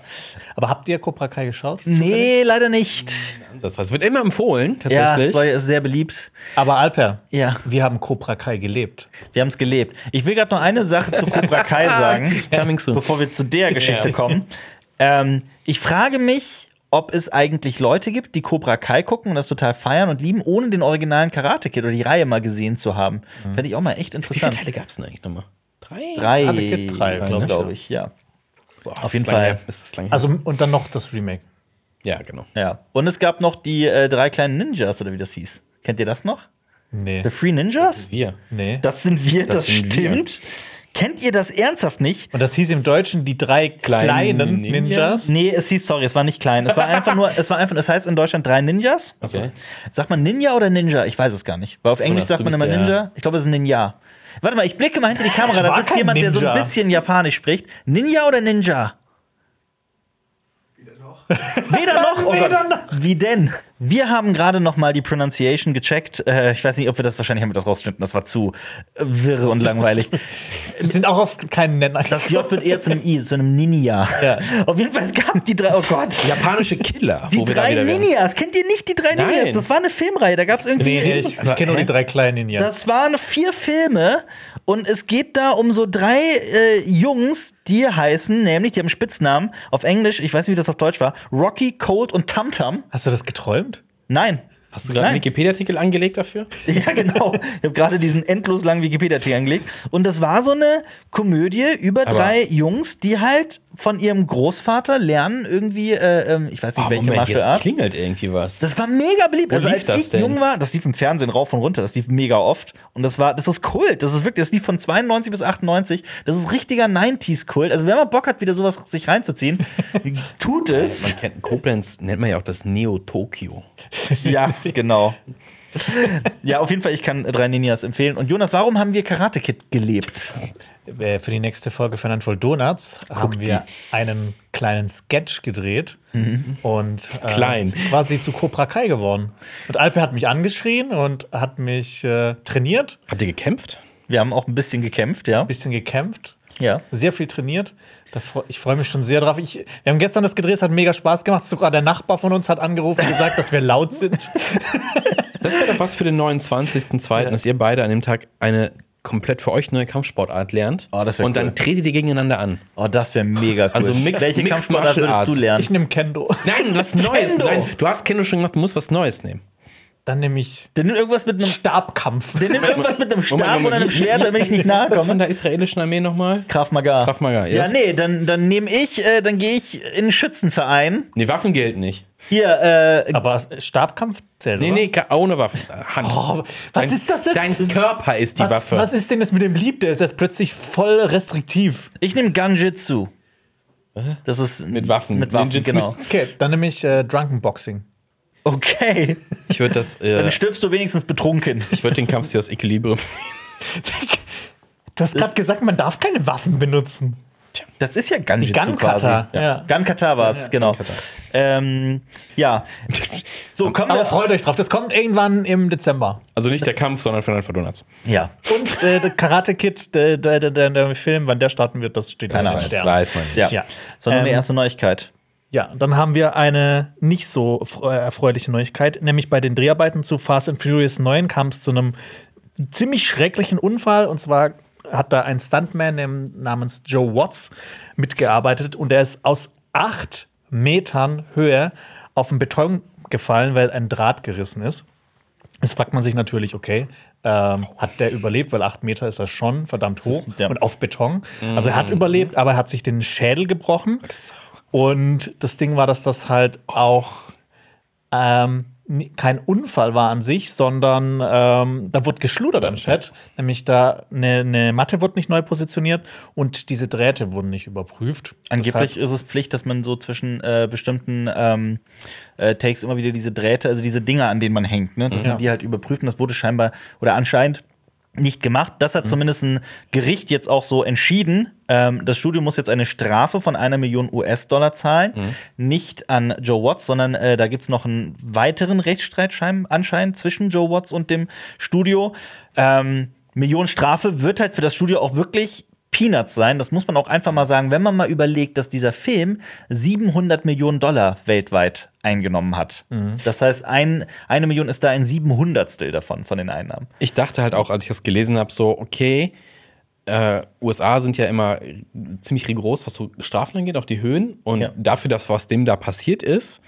Aber habt ihr Cobra Kai geschaut? Nee, leider nicht. Das heißt, es wird immer empfohlen, Ja, tatsächlich. soll, ist sehr beliebt. Aber Alper, Ja. wir haben Cobra Kai gelebt. Wir haben es gelebt. Ich will gerade noch eine Sache zu Cobra Kai sagen, soon. bevor wir zu der Geschichte Ja. kommen. Ähm, ich frage mich, ob es eigentlich Leute gibt, die Cobra Kai gucken und das total feiern und lieben, ohne den originalen Karate Kid oder die Reihe mal gesehen zu haben. Fände ich auch mal echt Wie viele interessant. Teile gab es denn eigentlich nochmal? Drei? Drei, Karate Kid drei, glaub ich, glaube ich, ja. Boah, Auf jeden Fall. das? Also und dann noch das Remake. ja, genau. ja. Und es gab noch die äh, drei kleinen Ninjas, oder wie das hieß. Kennt ihr das noch? Nee. The Free Ninjas? Wir. nee. Das sind wir, das, Das sind wir. stimmt. Kennt ihr das ernsthaft nicht? und das hieß im Deutschen die drei Kleinen kleinen Ninjas? Ninjas. Nee, es hieß, sorry, es war nicht klein. Es war einfach nur, es war einfach, es heißt in Deutschland drei Ninjas. Okay. Sagt man Ninja oder Ninja? Ich weiß es gar nicht. Weil auf Englisch sagt man immer Ninja. Ich glaube, es ist ein Ninja. Warte mal, ich blicke mal hinter die Kamera, da sitzt jemand, der so ein Ninja. bisschen Japanisch spricht. Ninja oder Ninja? Weder noch. Oh Weder Gott. Wie denn? Wir haben gerade noch mal die Pronunciation gecheckt. Äh, ich weiß nicht, ob wir das wahrscheinlich haben wir das rausgeschnitten. Das war zu wirr und langweilig. Die sind auch auf keinen Nenner. Das J wird eher zu einem I, zu einem Ninja. Ja. Auf jeden Fall, es gab die drei. Oh Gott. Japanische Killer. Die wir drei. Ninjas. Kennt ihr nicht die drei Nein. Ninjas? Das war eine Filmreihe. Da gab es irgendwie. Nee, nee, ich, ich kenne nur die drei kleinen Ninjas. Das waren vier Filme und es geht da um so drei äh, Jungs, die heißen, nämlich, die haben Spitznamen auf Englisch, ich weiß nicht, wie das auf Deutsch war, Rocky, Cold und Tam Tam. Hast du das geträumt? Nein. Hast du gerade einen. Wikipedia-Artikel angelegt dafür? Ja, genau. Ich habe gerade diesen endlos langen Wikipedia-Artikel angelegt. Und das war so eine Komödie über Aber- drei Jungs, die halt von ihrem Großvater lernen, irgendwie, äh, ähm, ich weiß nicht, Oh, welche Moment, Martial jetzt klingelt irgendwie was. Das war mega beliebt. Wo also als ich denn? jung war, das lief im Fernsehen rauf und runter, das lief mega oft. Und das war, das ist Kult. Das ist wirklich, das lief von 92 bis 98. Das ist richtiger 90s-Kult. Also, wenn man Bock hat, wieder sowas sich reinzuziehen, tut es. man kennt Koblenz, nennt man ja auch das Neo-Tokio. ja, genau. Ja, auf jeden Fall, ich kann drei Ninjas empfehlen. Und Jonas, warum haben wir Karate Kid gelebt? Äh, Für die nächste Folge von Handvoll Donuts haben wir einen kleinen Sketch gedreht. Und äh, Klein. ist quasi zu Cobra Kai geworden. Und Alpe hat mich angeschrien und hat mich äh, trainiert, Habt ihr gekämpft? Wir haben auch ein bisschen gekämpft, ja. ein bisschen gekämpft. Ja. Sehr viel trainiert. Ich freue mich schon sehr drauf. Ich, wir haben gestern das gedreht, es hat mega Spaß gemacht. Sogar der Nachbar von uns hat angerufen und gesagt, dass wir laut sind. Das wäre doch was für den 29.02., dass ihr beide an dem Tag eine komplett für euch neue Kampfsportart lernt. Oh, Und cool. dann tretet ihr gegeneinander an. Oh, das wäre mega cool. Also mixed- Welche mixed Kampfsportart würdest du lernen? Ich nehme Kendo. Nein, was Neues. Kendo. Nein, du hast Kendo schon gemacht, du musst was Neues nehmen. Dann nehme ich Der nimmt irgendwas mit einem Stabkampf. Der nimmt irgendwas mit einem Stab Moment, oder einem Schwert, damit ich nicht Was ist das von nahe der israelischen Armee nochmal? Krav Maga. Krav Maga, ja. Ja, nee, dann, dann nehme ich, äh, dann gehe ich in einen Schützenverein. Nee, Waffen gelten nicht. Hier, äh, Aber Stabkampf zählt, Nee, oder? nee, ohne Waffen. Äh, Hand. Oh, was dein, ist das jetzt? Dein Körper ist die was, Waffe. was ist denn jetzt mit dem Lieb? Der ist jetzt plötzlich voll restriktiv. ich nehme Ganjitsu. Das ist Mit Waffen. Mit Waffen, Ninjutsu genau. Okay, dann nehme ich äh, Drunken Boxing. Okay. Ich würde das. Äh, Dann stirbst du wenigstens betrunken. ich würde den Kampfstil aus Equilibrium. Du hast gerade gesagt, man darf keine Waffen benutzen. Das ist ja Ganjitsu Die Gun-Kata, quasi. ja. Gun-Kata war es, genau. Ähm, ja. So, kommen Aber wir. freut euch drauf, das kommt irgendwann im Dezember. Also nicht der Kampf, sondern von Alpha Donuts. Ja. Und äh, der Karate Kid, der, der, der, der, Film, wann der starten wird, das steht Keine in den Ahnung, Das Sternen. weiß man nicht. Ja. Ja. Das war nur eine Ähm, erste Neuigkeit. Ja, dann haben wir eine nicht so äh, erfreuliche Neuigkeit, nämlich bei den Dreharbeiten zu Fast and Furious 9 kam es zu einem ziemlich schrecklichen Unfall und zwar hat da ein Stuntman nam- namens Joe Watts mitgearbeitet und der ist aus acht Metern Höhe auf den Beton gefallen, weil ein Draht gerissen ist. Jetzt fragt man sich natürlich, okay, ähm, hat der überlebt, weil acht Meter ist das schon verdammt hoch ja. und auf Beton. Also er hat überlebt, aber er hat sich den Schädel gebrochen. Und das Ding war, dass das halt auch ähm, kein Unfall war an sich, sondern ähm, da wurde geschludert am Set. Nämlich da eine, eine Matte wurde nicht neu positioniert und diese Drähte wurden nicht überprüft. Angeblich Deshalb- ist es Pflicht, dass man so zwischen äh, bestimmten ähm, äh, Takes immer wieder diese Drähte, also diese Dinger, an denen man hängt, ne, dass Ja. man die halt überprüft. Und das wurde scheinbar oder anscheinend nicht gemacht. Das hat zumindest ein Gericht jetzt auch so entschieden. Ähm, das Studio muss jetzt eine Strafe von einer Million US-Dollar zahlen. Nicht an Joe Watts, sondern äh, da gibt es noch einen weiteren Rechtsstreit schein- anscheinend zwischen Joe Watts und dem Studio. Ähm, Million Strafe wird halt für das Studio auch wirklich Peanuts sein. Das muss man auch einfach mal sagen, wenn man mal überlegt, dass dieser Film 700 Millionen Dollar weltweit eingenommen hat. Das heißt, ein, eine Million ist da ein Siebenhundertstel davon, von den Einnahmen. Ich dachte halt auch, als ich das gelesen habe, so, okay, äh, USA sind ja immer ziemlich rigoros, was so Strafen angeht, auch die Höhen. Und Ja. dafür, dass was dem da passiert ist,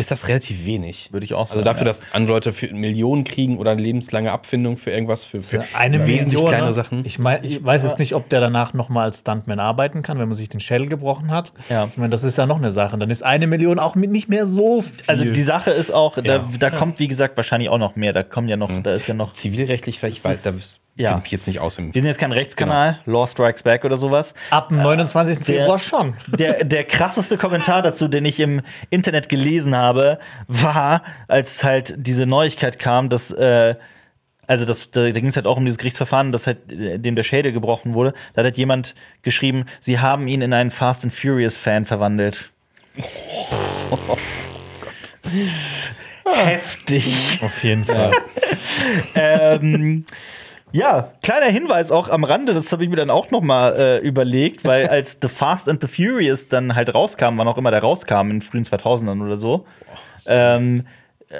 ist das relativ wenig. Würde ich auch Also sagen, dafür, ja. dass andere Leute für Millionen kriegen oder eine lebenslange Abfindung für irgendwas, für, für eine wesentlich Million, kleine ne? Sachen. Ich, mein, ich weiß jetzt nicht, ob der danach noch mal als Stuntman arbeiten kann, wenn man sich den Schädel gebrochen hat. Ja. Ich meine, das ist ja noch eine Sache. Dann ist eine Million auch nicht mehr so viel. Also die Sache ist auch, da, Ja. da kommt, wie gesagt, wahrscheinlich auch noch mehr. Da kommen ja noch, da ist ja noch. Zivilrechtlich vielleicht, weil da ja. kenne ich jetzt nicht aus im Wir sind jetzt kein Rechtskanal, Law Strikes Back oder sowas. Ab dem 29. der- Februar schon. Der, der krasseste Kommentar dazu, den ich im Internet gelesen habe, war, als halt diese Neuigkeit kam, dass, äh, also das, da, da ging es halt auch um dieses Gerichtsverfahren, dass halt äh, dem der Schädel gebrochen wurde. Da hat halt jemand geschrieben, sie haben ihn in einen Fast and Furious Fan verwandelt. Heftig. Auf jeden Fall. ähm, ja, kleiner Hinweis auch am Rande, das habe ich mir dann auch noch mal äh, überlegt, weil als The Fast and the Furious dann halt rauskam, wann auch immer der rauskam, in den frühen 2000ern oder so, ähm,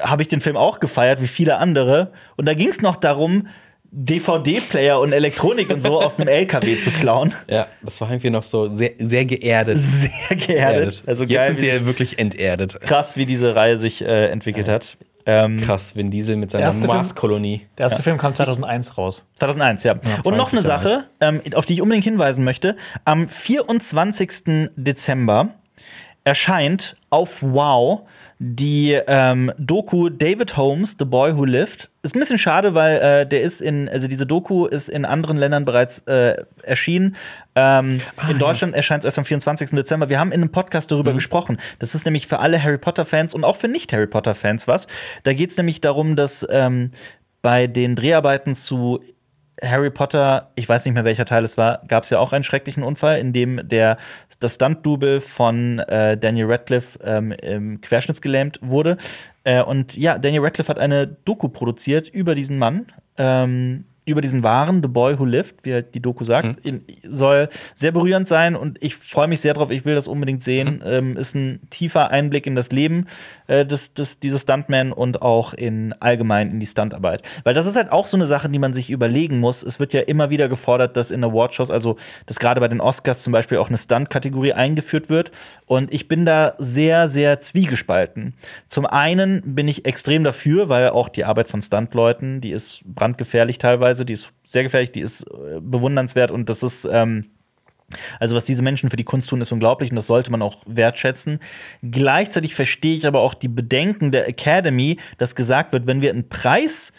habe ich den Film auch gefeiert, wie viele andere. Und da ging es noch darum, DVD-Player und Elektronik und so aus einem LKW zu klauen. Ja, das war irgendwie noch so sehr, sehr geerdet. Sehr geerdet. Also Jetzt geil, sind sie ja wirklich enterdet. krass, wie diese Reihe sich äh, entwickelt hat. Ähm, Krass, Vin Diesel mit seiner Mars-Kolonie. Der erste Film kam 2001 raus. 2001, ja. Und noch 20 eine Sache, ähm, auf die ich unbedingt hinweisen möchte. Am 24. Dezember erscheint auf Wow die ähm, Doku David Holmes, The Boy Who Lived. Ist ein bisschen schade, weil äh, der ist in, also diese Doku ist in anderen Ländern bereits äh, erschienen. Ähm, in Deutschland erscheint es erst am 24. Dezember. Wir haben in einem Podcast darüber gesprochen. Das ist nämlich für alle Harry Potter-Fans und auch für Nicht-Harry Potter-Fans was. Da geht es nämlich darum, dass ähm, bei den Dreharbeiten zu Harry Potter, ich weiß nicht mehr welcher Teil es war, gab es ja auch einen schrecklichen Unfall, in dem der, das Stunt-Double von äh, Daniel Radcliffe ähm, querschnittsgelähmt wurde. Äh, und ja, Daniel Radcliffe hat eine Doku produziert über diesen Mann. Ähm, über diesen wahren The Boy Who Lived, wie halt die Doku sagt, in, soll sehr berührend sein und ich freue mich sehr drauf. Ich will das unbedingt sehen. Ähm, ist ein tiefer Einblick in das Leben äh, des, des, dieses Stuntman und auch in allgemein in die Stuntarbeit. Weil das ist halt auch so eine Sache, die man sich überlegen muss. Es wird ja immer wieder gefordert, dass in Awardshows, also dass gerade bei den Oscars zum Beispiel auch eine Stunt-Kategorie eingeführt wird. Und ich bin da sehr, sehr zwiegespalten. Zum einen bin ich extrem dafür, weil auch die Arbeit von Stuntleuten, die ist brandgefährlich teilweise, die ist sehr gefährlich, die ist äh, bewundernswert und das ist ähm, also was diese Menschen für die Kunst tun, ist unglaublich und das sollte man auch wertschätzen. Gleichzeitig verstehe ich aber auch die Bedenken der Academy, dass gesagt wird, wenn wir einen Preis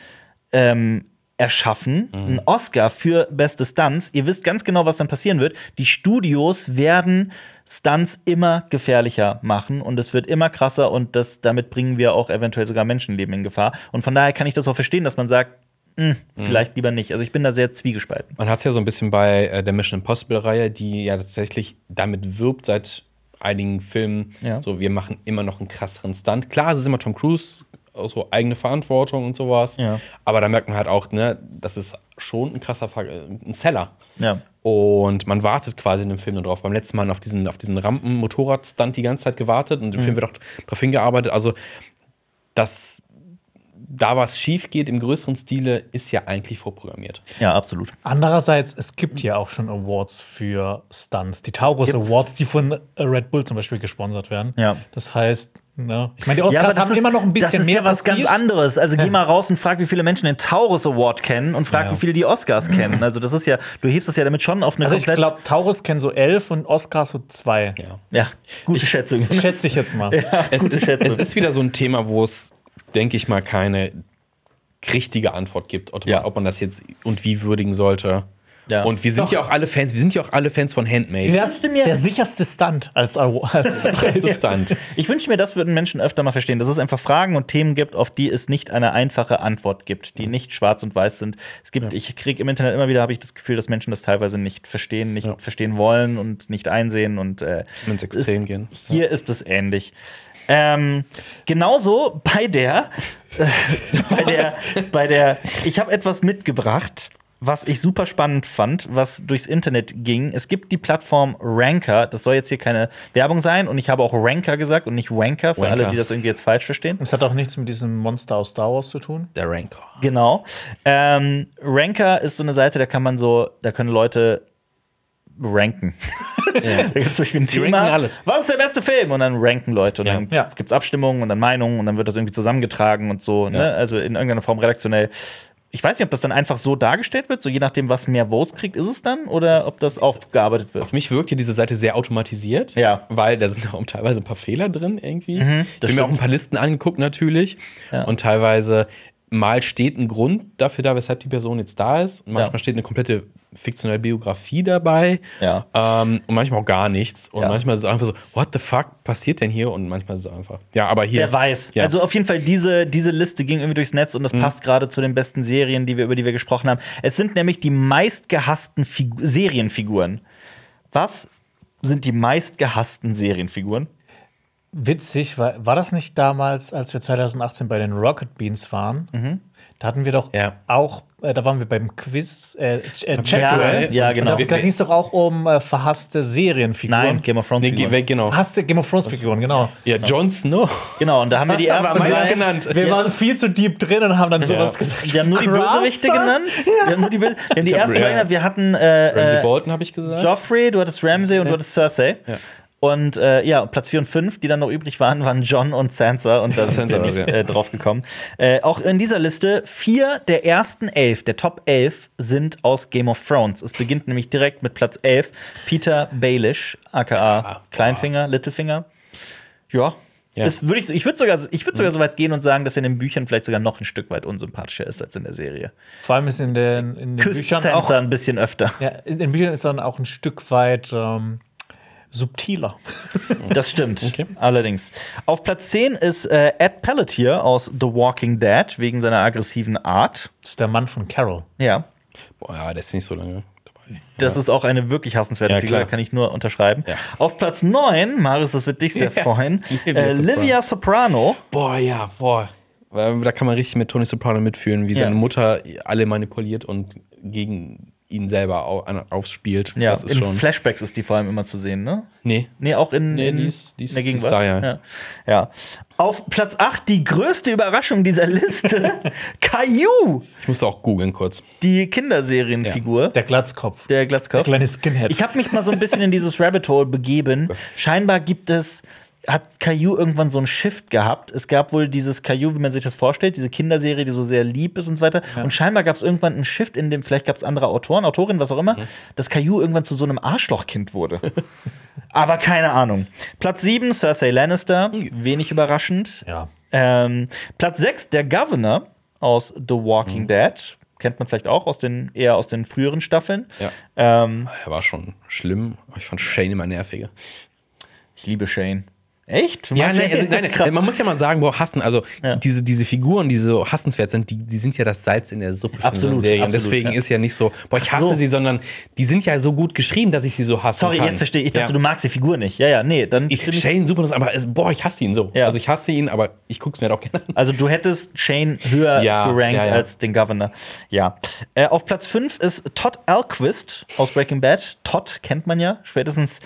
ähm, erschaffen, einen Oscar für beste Stunts, ihr wisst ganz genau, was dann passieren wird. Die Studios werden Stunts immer gefährlicher machen und es wird immer krasser und das, damit bringen wir auch eventuell sogar Menschenleben in Gefahr. Und von daher kann ich das auch verstehen, dass man sagt, "Hm, vielleicht lieber nicht. Also ich bin da sehr zwiegespalten. Man hat es ja so ein bisschen bei äh, der Mission Impossible-Reihe, die ja tatsächlich damit wirbt seit einigen Filmen. Ja. So, wir machen immer noch einen krasseren Stunt. Klar, es ist immer Tom Cruise, auch so eigene Verantwortung und sowas. Ja. Aber da merkt man halt auch, ne, das ist schon ein krasser Ver äh, ein Seller. Ja. Und man wartet quasi in dem Film nur drauf. Beim letzten Mal auf diesen, auf diesen Rampen-Motorrad-Stunt die ganze Zeit gewartet und im Film wird auch darauf hingearbeitet. Also, das, da was schief geht im größeren Stile, ist ja eigentlich vorprogrammiert. Ja, absolut. Andererseits, es gibt ja auch schon Awards für Stunts. Die Taurus. Awards, die von Red Bull zum Beispiel gesponsert werden. Ja. Das heißt, ne, ich meine, die Oscars haben immer noch ein bisschen das ist mehr ja was ganz Prestige. anderes. Also geh mal raus und frag, wie viele Menschen den Taurus Award kennen und frag, Ja. wie viele die Oscars kennen. Also das ist ja, du hebst das ja damit schon auf eine Also ich glaube, Taurus kennen so elf und Oscars so zwei. Ja. ja, gute Schätzung. Schätze ich jetzt mal. Es, Gute ist, es ist wieder so ein Thema, wo es, denke ich mal, keine richtige Antwort gibt, ob, Ja. man, ob man das jetzt und wie würdigen sollte. Ja. Und wir sind Doch. ja auch alle Fans, wir sind ja auch alle Fans von Handmade. Wer ist der sicherste Stunt als, Awa- als dann. Ich wünsche mir, das würden Menschen öfter mal verstehen, dass es einfach Fragen und Themen gibt, auf die es nicht eine einfache Antwort gibt, die nicht schwarz und weiß sind. Es gibt, ich kriege im Internet immer wieder, habe ich das Gefühl, dass Menschen das teilweise nicht verstehen, nicht Ja. verstehen wollen und nicht einsehen und äh, Ins es Extrem ist, gehen. Hier ist es ähnlich. Ähm, genauso bei der, äh, bei der, bei der, ich habe etwas mitgebracht, was ich super spannend fand, was durchs Internet ging. Es gibt die Plattform Ranker. Das soll jetzt hier keine Werbung sein. Und ich habe auch Ranker gesagt und nicht Wanker, für Wanker. alle, die das irgendwie jetzt falsch verstehen. Es hat auch nichts mit diesem Monster aus Star Wars zu tun. Der Rancor. Genau. Ähm, Ranker ist so eine Seite, da kann man so, da können Leute ranken. Da gibt es ein Thema. ranken alles. Was ist der beste Film? Und dann ranken Leute. Und Ja. dann Ja. gibt es Abstimmungen und dann Meinungen und dann wird das irgendwie zusammengetragen und so. Ne? Also in irgendeiner Form redaktionell. Ich weiß nicht, ob das dann einfach so dargestellt wird, so je nachdem, was mehr Votes kriegt, ist es dann, oder ob das aufgearbeitet wird. Für mich wirkte diese Seite sehr automatisiert, Ja. weil da sind auch teilweise ein paar Fehler drin irgendwie. ich das habe mir auch ein paar Listen angeguckt natürlich Ja. und teilweise mal steht ein Grund dafür da, weshalb die Person jetzt da ist und manchmal Ja. steht eine komplette fiktionelle Biografie dabei Ja. ähm, und manchmal auch gar nichts und Ja. manchmal ist es einfach so, what the fuck passiert denn hier und manchmal ist es einfach, ja, aber hier. Wer weiß. Ja. Also auf jeden Fall, diese, diese Liste ging irgendwie durchs Netz und das Mhm. passt gerade zu den besten Serien, die wir, über die wir gesprochen haben. Es sind nämlich die meistgehassten Figu Serienfiguren. Was sind die meistgehassten Serienfiguren? Witzig, war, war das nicht damals, als wir 2018 bei den Rocket Beans waren? Da hatten wir doch Ja. auch, äh, da waren wir beim Quiz, äh, äh, Ja, Chat-Duell. ja, genau. Und da, ging es doch auch um äh, verhasste Serienfiguren. Nein, Game of Thrones. Nee, Figuren. ge- genau. Verhasste Game of Thrones-Figuren, genau. Ja, Jon Snow. Genau, und da haben wir die ersten meisten drei. genannt. Wir Ja. waren viel zu deep drin und haben dann sowas gesagt. Wir haben nur die? Bösewichte genannt. Wir haben nur die, Böse wir haben die ersten ja. drei genannt. Wir hatten äh, Ramsey äh, Bolton habe ich gesagt. Joffrey, du hattest Ramsay und du hattest Cersei. Und äh, ja, Platz 4 und 5, die dann noch übrig waren, waren John und Sansa. Und da sind wir nicht äh, drauf gekommen. Äh, auch in dieser Liste, vier der ersten elf, der Top 11, sind aus Game of Thrones. Es beginnt nämlich direkt mit Platz 11. Peter Baelish, aka Kleinfinger, Littlefinger. Ja. Ja. Das würd ich ich würde sogar, ich würd sogar so weit gehen und sagen, dass er in den Büchern vielleicht sogar noch ein Stück weit unsympathischer ist als in der Serie. Vor allem ist in den, in den Küsst Büchern Sansa auch. ein bisschen öfter. Ja, in den Büchern ist dann auch ein Stück weit ähm, subtiler. Das stimmt. Okay. Allerdings. Auf Platz 10 ist äh, Ed Pelletier aus The Walking Dead wegen seiner aggressiven Art. Das ist der Mann von Carol. Ja. Boah, ja, der ist nicht so lange dabei. Das ist auch eine wirklich hassenswerte Ja, Figur, kann ich nur unterschreiben. Ja. Auf Platz 9, Marius, das wird dich sehr Ja. freuen, Livia äh, Soprano. Livia Soprano. Boah, ja, boah. Da kann man richtig mit Tony Soprano mitfühlen, wie Ja. seine Mutter alle manipuliert und gegen ihn selber au an- aufspielt. Ja, das ist in schon. Flashbacks ist die vor allem immer zu sehen, ne? nee. Nee, auch in, Nee, in, die ist- die ist- in der die ist Gegenwart. da, ja. ja. Ja. Auf Platz 8 die größte Überraschung dieser Liste: Caillou, Ich musste auch googeln kurz. die Kinderserienfigur. Der Glatzkopf. Der Glatzkopf. Der kleine Skinhead. Ich habe mich mal so ein bisschen in dieses Rabbit Hole begeben. Scheinbar gibt es, hat Caillou irgendwann so ein Shift gehabt. Es gab wohl dieses Caillou, wie man sich das vorstellt, diese Kinderserie, die so sehr lieb ist und so weiter. Und scheinbar gab es irgendwann einen Shift in dem, vielleicht gab es andere Autoren, Autorinnen, was auch immer, dass Caillou irgendwann zu so einem Arschlochkind wurde. Aber keine Ahnung. Platz 7, Cersei Lannister, wenig überraschend. Ja. Ähm, Platz 6, der Governor aus The Walking Dead. Kennt man vielleicht auch aus den, eher aus den früheren Staffeln. Ja. Ähm, Er war schon schlimm. aber Ich fand Shane immer nerviger. ich liebe Shane. Echt? Ja, nein, also, nein, Krass. nein, man muss ja mal sagen, boah, hassen. Also Ja. diese, diese Figuren, die so hassenswert sind, die, die sind ja das Salz in der Suppe von Absolut, der Serie. Und absolut, deswegen ja. ist ja nicht so, boah, ich hasse so. sie, sondern die sind ja so gut geschrieben, dass ich sie so hasse. Sorry, kann. jetzt verstehe ich. Ich dachte, ja. du magst die Figur nicht. Ja, ja, nee, dann. Ich, Shane super, aber es, boah, ich hasse ihn so. Ja. Also ich hasse ihn, aber ich guck's mir halt auch gerne an. Also du hättest Shane höher Ja, gerankt als den Governor. Ja. Äh, auf Platz 5 ist Todd Alquist aus Breaking Bad. Todd kennt man ja. Spätestens,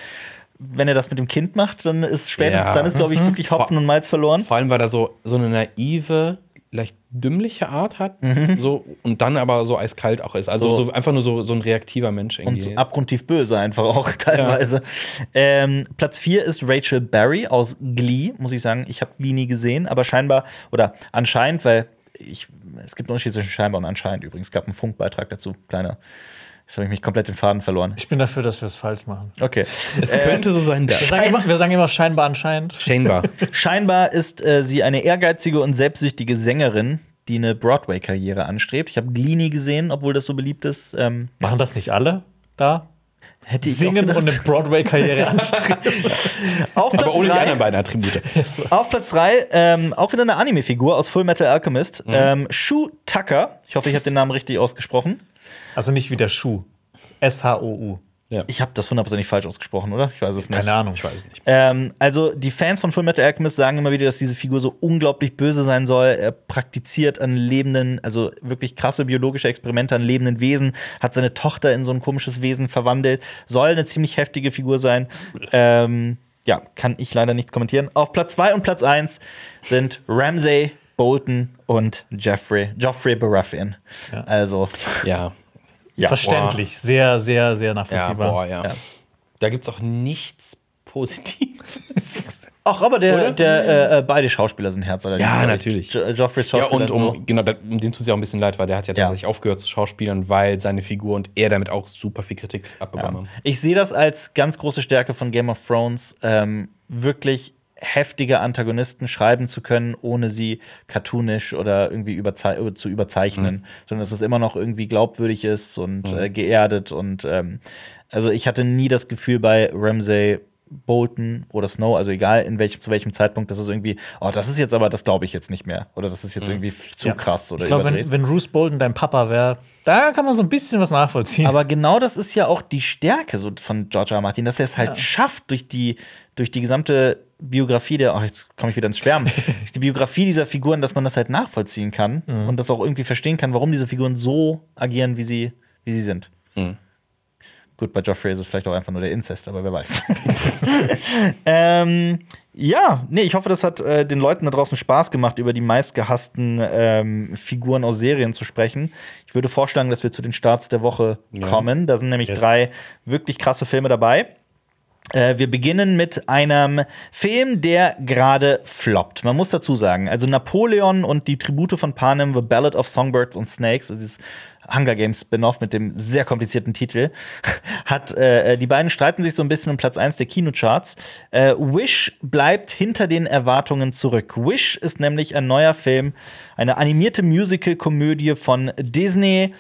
wenn er das mit dem Kind macht, dann ist spätestens, Ja. dann ist, glaube ich, wirklich Hopfen und Malz verloren. Vor allem war da so, so eine naive, leicht dümmliche Art hat, so und dann aber so eiskalt auch ist. Also Mhm. So- so, einfach nur so, so ein reaktiver Mensch Und irgendwie. so ist. abgrundtief böse einfach auch teilweise. Ähm, Platz 4 ist Rachel Berry aus Glee, muss ich sagen. Ich habe Glee nie gesehen, aber scheinbar, oder anscheinend, weil ich, es gibt einen Unterschied zwischen scheinbar und anscheinend übrigens. Es gab einen Funkbeitrag dazu, kleiner. Jetzt habe ich mich komplett den Faden verloren. Ich bin dafür, dass wir es falsch machen. Okay. es könnte so sein, Wir dass. sagen, immer, wir sagen immer scheinbar anscheinend. Scheinbar. Scheinbar ist äh, sie eine ehrgeizige und selbstsüchtige Sängerin, die eine Broadway-Karriere anstrebt. Ich habe Glee nie gesehen, obwohl das so beliebt ist. Ähm, Machen das nicht alle da? hätte ich Singen und eine Broadway-Karriere anstreben. Auf Platz aber ohne die drei- anderen beiden Attribute. Auf Platz 3, ähm, auch wieder eine Anime-Figur aus Full Metal Alchemist. Ähm, Shu Tucker. Ich hoffe, ich habe den Namen richtig ausgesprochen. Also nicht wie der Schuh. S-H-O-U. Ja. Ich habe das hundertprozentig falsch ausgesprochen, oder? Ich weiß es nicht. Keine Ahnung. Ich weiß nicht. Ähm, also die Fans von Full Metal Alchemist sagen immer wieder, dass diese Figur so unglaublich böse sein soll. Er praktiziert an lebenden, also wirklich krasse biologische Experimente an lebenden Wesen, hat seine Tochter in so ein komisches Wesen verwandelt, soll eine ziemlich heftige Figur sein. Ähm, ja, kann ich leider nicht kommentieren. Auf Platz 2 und Platz 1 sind Ramsay, Bolton und Jeffrey, Geoffrey Baratheon. Also, Ja. Ja. Verständlich. Sehr, sehr, sehr Ja, nachvollziehbar. boah, ja. Ja. Da gibt es auch nichts Positives. Ach, aber der, Oder? der äh, äh, beide Schauspieler sind herzallerlieb. Ja, natürlich. Jo Joffreys ja, Schauspieler und sind so. um, genau, um dem tut es ja auch ein bisschen leid, weil der hat ja Ja. tatsächlich aufgehört zu schauspielern, weil seine Figur und er damit auch super viel Kritik abbekommen haben. Ich sehe das als ganz große Stärke von Game of Thrones, ähm, wirklich heftige Antagonisten schreiben zu können, ohne sie cartoonisch oder irgendwie überzei über- zu überzeichnen, sondern dass es immer noch irgendwie glaubwürdig ist und äh, geerdet und ähm, also ich hatte nie das Gefühl bei Ramsay Bolton oder Snow, also egal in welchem, zu welchem Zeitpunkt, das ist irgendwie, oh, das ist jetzt aber, das glaube ich jetzt nicht mehr. Oder das ist jetzt irgendwie f- zu Ja. krass oder Ich glaube, wenn, wenn Bruce Bolton dein Papa wäre, da kann man so ein bisschen was nachvollziehen. Aber genau das ist ja auch die Stärke so von George R. R. Martin, dass er es halt schafft, durch die, durch die gesamte Biografie der, ach, jetzt komme ich wieder ins Schwärmen, durch die Biografie dieser Figuren, dass man das halt nachvollziehen kann und das auch irgendwie verstehen kann, warum diese Figuren so agieren, wie sie, wie sie sind. Gut, bei Joffrey ist es vielleicht auch einfach nur der Inzest, aber wer weiß. ähm, ja, nee, ich hoffe, das hat äh, den Leuten da draußen Spaß gemacht, über die meistgehassten ähm, Figuren aus Serien zu sprechen. Ich würde vorschlagen, dass wir zu den Starts der Woche kommen. Da sind nämlich Yes. drei wirklich krasse Filme dabei. Äh, wir beginnen mit einem Film, der gerade floppt. Man muss dazu sagen, also Napoleon und die Tribute von Panem, The Ballad of Songbirds and Snakes, also dieses Hunger Games Spin-off mit dem sehr komplizierten Titel, hat äh, die beiden streiten sich so ein bisschen um Platz 1 der Kinocharts. Äh, Wish bleibt hinter den Erwartungen zurück. Wish ist nämlich ein neuer Film, eine animierte Musical-Komödie von Disney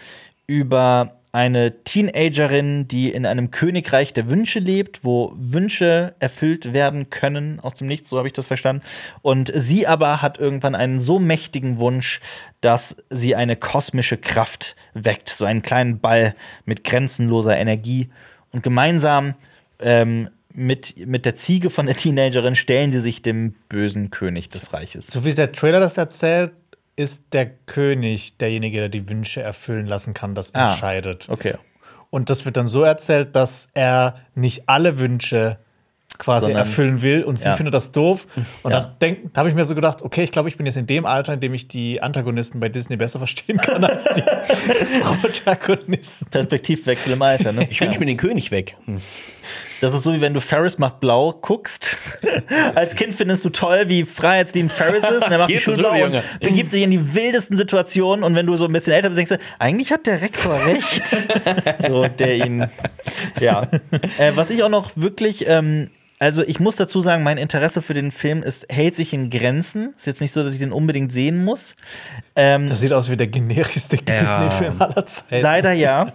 über eine Teenagerin, die in einem Königreich der Wünsche lebt, wo Wünsche erfüllt werden können aus dem Nichts, so habe ich das verstanden. Und sie aber hat irgendwann einen so mächtigen Wunsch, dass sie eine kosmische Kraft weckt, so einen kleinen Ball mit grenzenloser Energie. Und gemeinsam ähm, mit, mit der Ziege von der Teenagerin stellen sie sich dem bösen König des Reiches. so wie der Trailer das erzählt, ist der König derjenige, der die Wünsche erfüllen lassen kann, das Ah. entscheidet. Okay. Und das wird dann so erzählt, dass er nicht alle Wünsche quasi Sondern- erfüllen will und sie Ja. findet das doof. Und Ja. dann denk- da habe ich mir so gedacht, okay, ich glaube, ich bin jetzt in dem Alter, in dem ich die Antagonisten bei Disney besser verstehen kann als die Protagonisten. Perspektivwechsel im Alter, ne? Ich wünsche mir den König weg. Hm. Das ist so, wie wenn du Ferris macht blau guckst. Als Kind findest du toll, wie freiheitsliebend Ferris ist. Und er macht die Schule so, blau und begibt sich in die wildesten Situationen. Und wenn du so ein bisschen älter bist, denkst du, eigentlich hat der Rektor recht. so, der ihn. Ja. Äh, was ich auch noch wirklich. Ähm, also ich muss dazu sagen, mein Interesse für den Film ist, hält sich in Grenzen. Ist jetzt nicht so, dass ich den unbedingt sehen muss. Ähm, Das sieht aus wie der generischste Disney-Film aller Zeiten. Leider ja.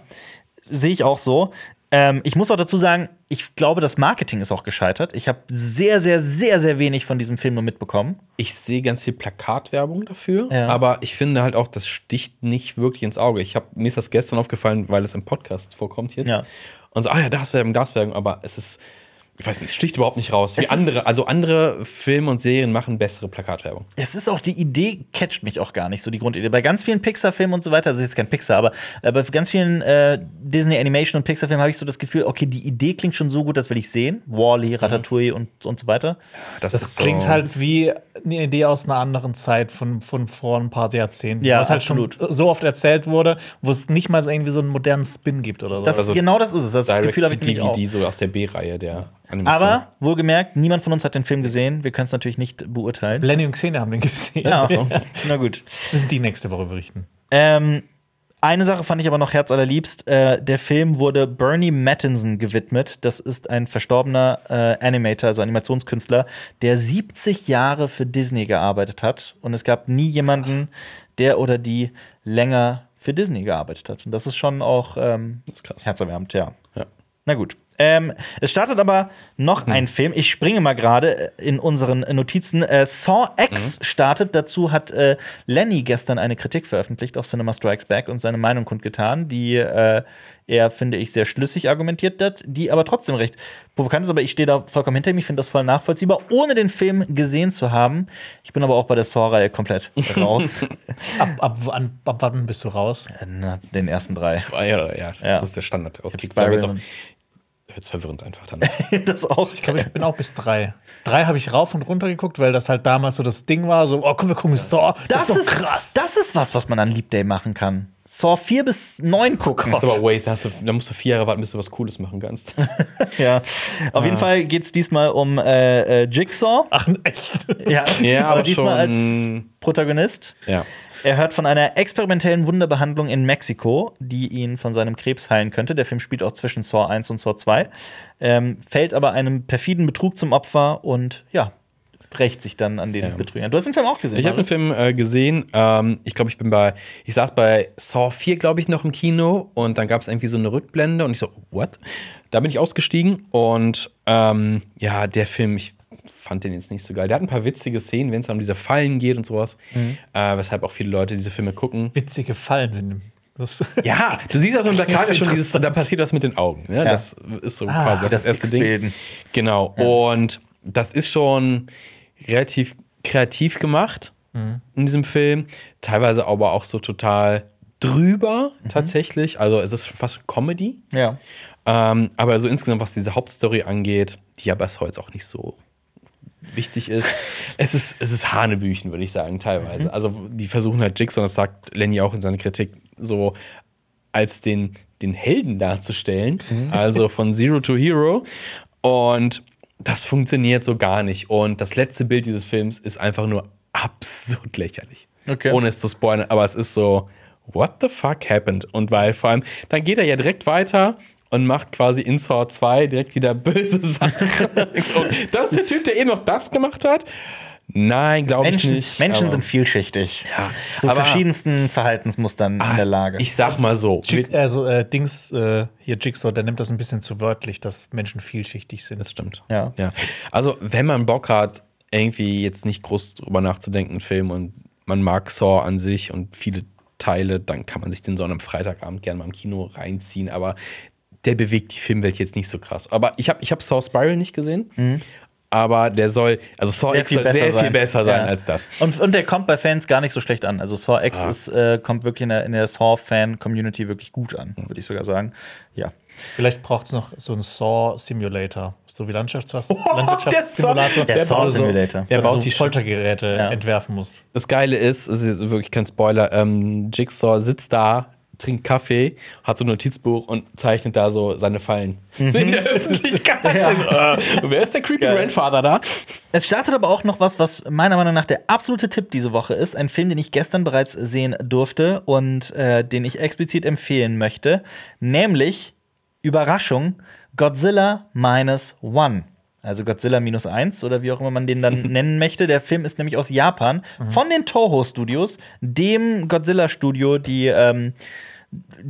Sehe ich auch so. Ähm, ich muss auch dazu sagen, ich glaube, das Marketing ist auch gescheitert. Ich habe sehr, sehr, sehr, sehr wenig von diesem Film nur mitbekommen. Ich sehe ganz viel Plakatwerbung dafür, Ja. aber ich finde halt auch, das sticht nicht wirklich ins Auge. Ich hab, mir ist das gestern aufgefallen, weil es im Podcast vorkommt jetzt. Ja. Und so, ah ja, das Werbung, das Werbung, aber es ist, ich weiß nicht, es sticht überhaupt nicht raus. Wie Es andere, also andere Filme und Serien machen bessere Plakatwerbung. Es ist auch die Idee, catcht mich auch gar nicht so, die Grundidee. Bei ganz vielen Pixar-Filmen und so weiter, also jetzt kein Pixar, aber äh, bei ganz vielen äh, Disney Animation und Pixar-Filmen habe ich so das Gefühl, okay, die Idee klingt schon so gut, das will ich sehen. Wally, Ratatouille und, und so weiter. Das ist klingt so- halt wie eine Idee aus einer anderen Zeit von, von vor ein paar Jahrzehnten. Ja, was halt absolut. schon so oft erzählt wurde, wo es nicht mal irgendwie so einen modernen Spin gibt oder so. Das, Also genau das ist es. Das Gefühl habe ich nämlich auch. DVD, so aus der B-Reihe der Animation. Aber wohlgemerkt, niemand von uns hat den Film gesehen. Wir können es natürlich nicht beurteilen. Lenny und Xenia haben den gesehen. Ja, so. na gut. Müssen die nächste Woche berichten. Ähm, eine Sache fand ich aber noch herzallerliebst. Äh, der Film wurde Bernie Mattinson gewidmet. Das ist ein verstorbener äh, Animator, also Animationskünstler, der 70 Jahre für Disney gearbeitet hat. Und es gab nie jemanden, der oder die länger für Disney gearbeitet hat. Und das ist schon auch ähm, ist krass. herzerwärmend, ja. Ja. Na gut. Ähm, es startet aber noch ein Film. Ich springe mal gerade in unseren Notizen. Äh, Saw X startet. Dazu hat äh, Lenny gestern eine Kritik veröffentlicht auf Cinema Strikes Back und seine Meinung kundgetan, die äh, er, finde ich, sehr schlüssig argumentiert hat, die aber trotzdem recht provokant ist. Aber ich stehe da vollkommen hinter ihm. Ich finde das voll nachvollziehbar, ohne den Film gesehen zu haben. Ich bin aber auch bei der Saw-Reihe komplett raus. Ab, ab, wann- ab wann bist du raus? Na, den ersten drei. Zwei oder ja, das Ja. ist der Standard. Okay, hab da Spiral- wird's verwirrend einfach dann. das auch. Ich glaube, ich bin auch bis drei. Drei habe ich rauf und runter geguckt, weil das halt damals so das Ding war, so, oh, komm, wir gucken Saw. Das, Das ist doch ist krass. Das ist was, was man an Leap Day machen kann. Saw 4 bis 9 gucken. Das ist aber Waze, da, hast du, da musst du vier Jahre warten, bis du was Cooles machen kannst. Ja. Auf jeden Fall geht es diesmal um äh, äh, Jigsaw. Ach, echt? Ja, Ja, aber diesmal schon- als Protagonist. ja. Er hört von einer experimentellen Wunderbehandlung in Mexiko, die ihn von seinem Krebs heilen könnte. Der Film spielt auch zwischen Saw 1 und Saw 2. Ähm, fällt aber einem perfiden Betrug zum Opfer und ja, rächt sich dann an den Betrügern. Du hast den Film auch gesehen. Ich habe den? Film äh, gesehen. Ähm, ich glaube, ich bin bei, ich saß bei Saw 4, glaube ich, noch im Kino und dann gab es irgendwie so eine Rückblende und ich so, what? Da bin ich ausgestiegen und ähm, ja, der Film, ich fand den jetzt nicht so geil. Der hat ein paar witzige Szenen, wenn es um diese Fallen geht und sowas, äh, weshalb auch viele Leute diese Filme gucken. Witzige Fallen sind. Das Ja, du siehst auf so einem Plakat ja schon dieses, da passiert was mit den Augen. Ne? Ja. Das ist so quasi das das erste Ding. Genau. Und das ist schon relativ kreativ gemacht in diesem Film. Teilweise aber auch so total drüber tatsächlich. Also es ist fast Comedy. Ja. Ähm, aber so insgesamt, was diese Hauptstory angeht, die aber bis heute auch nicht so wichtig ist. Es ist, es ist Hanebüchen, würde ich sagen, teilweise. Also die versuchen halt Jigsaw, das sagt Lenny auch in seiner Kritik, so als den, den Helden darzustellen. Also von Zero to Hero. Und das funktioniert so gar nicht. Und das letzte Bild dieses Films ist einfach nur absolut lächerlich. Okay. Ohne es zu spoilern, aber es ist so, what the fuck happened? Und weil vor allem, dann geht er ja direkt weiter und macht quasi in Saw 2 direkt wieder böse Sachen. so, das ist der Typ, der eben noch das gemacht hat? Nein, glaube ich Menschen, nicht. Menschen aber- sind vielschichtig. Ja, Zu aber- verschiedensten Verhaltensmustern in der Lage. Ich sag mal so. Jig, also äh, Dings, äh, hier Jigsaw, der nimmt das ein bisschen zu wörtlich, dass Menschen vielschichtig sind. Das stimmt. Ja. ja. Also, wenn man Bock hat, irgendwie jetzt nicht groß drüber nachzudenken, einen Film und man mag Saw an sich und viele Teile, dann kann man sich den so an einem Freitagabend gerne mal im Kino reinziehen. Aber der bewegt die Filmwelt jetzt nicht so krass. Aber ich habe ich hab Saw Spiral nicht gesehen. Aber der soll, also Saw Sehr X soll sehr sein. viel besser sein Ja. als das. Und, und der kommt bei Fans gar nicht so schlecht an. Also Saw X ist, äh, kommt wirklich in der, in der Saw-Fan-Community wirklich gut an, würde ich sogar sagen. Ja. Vielleicht braucht es noch so einen Saw-Simulator, so wie Landschafts der Landwirtschaftssimulator. Saw- der Saw-Simulator. Wo du baut so die? Foltergeräte Ja. entwerfen musst. Das Geile ist, es ist wirklich kein Spoiler, ähm, Jigsaw sitzt da, trinkt Kaffee, hat so ein Notizbuch und zeichnet da so seine Fallen in der Öffentlichkeit. Also, äh, wer ist der creepy Geil. Grandfather da? Es startet aber auch noch was, was meiner Meinung nach der absolute Tipp diese Woche ist. Ein Film, den ich gestern bereits sehen durfte und äh, den ich explizit empfehlen möchte. Nämlich, Überraschung, Godzilla Minus One. Also Godzilla minus eins oder wie auch immer man den dann nennen möchte. Der Film ist nämlich aus Japan von den Toho Studios, dem Godzilla-Studio, die ähm,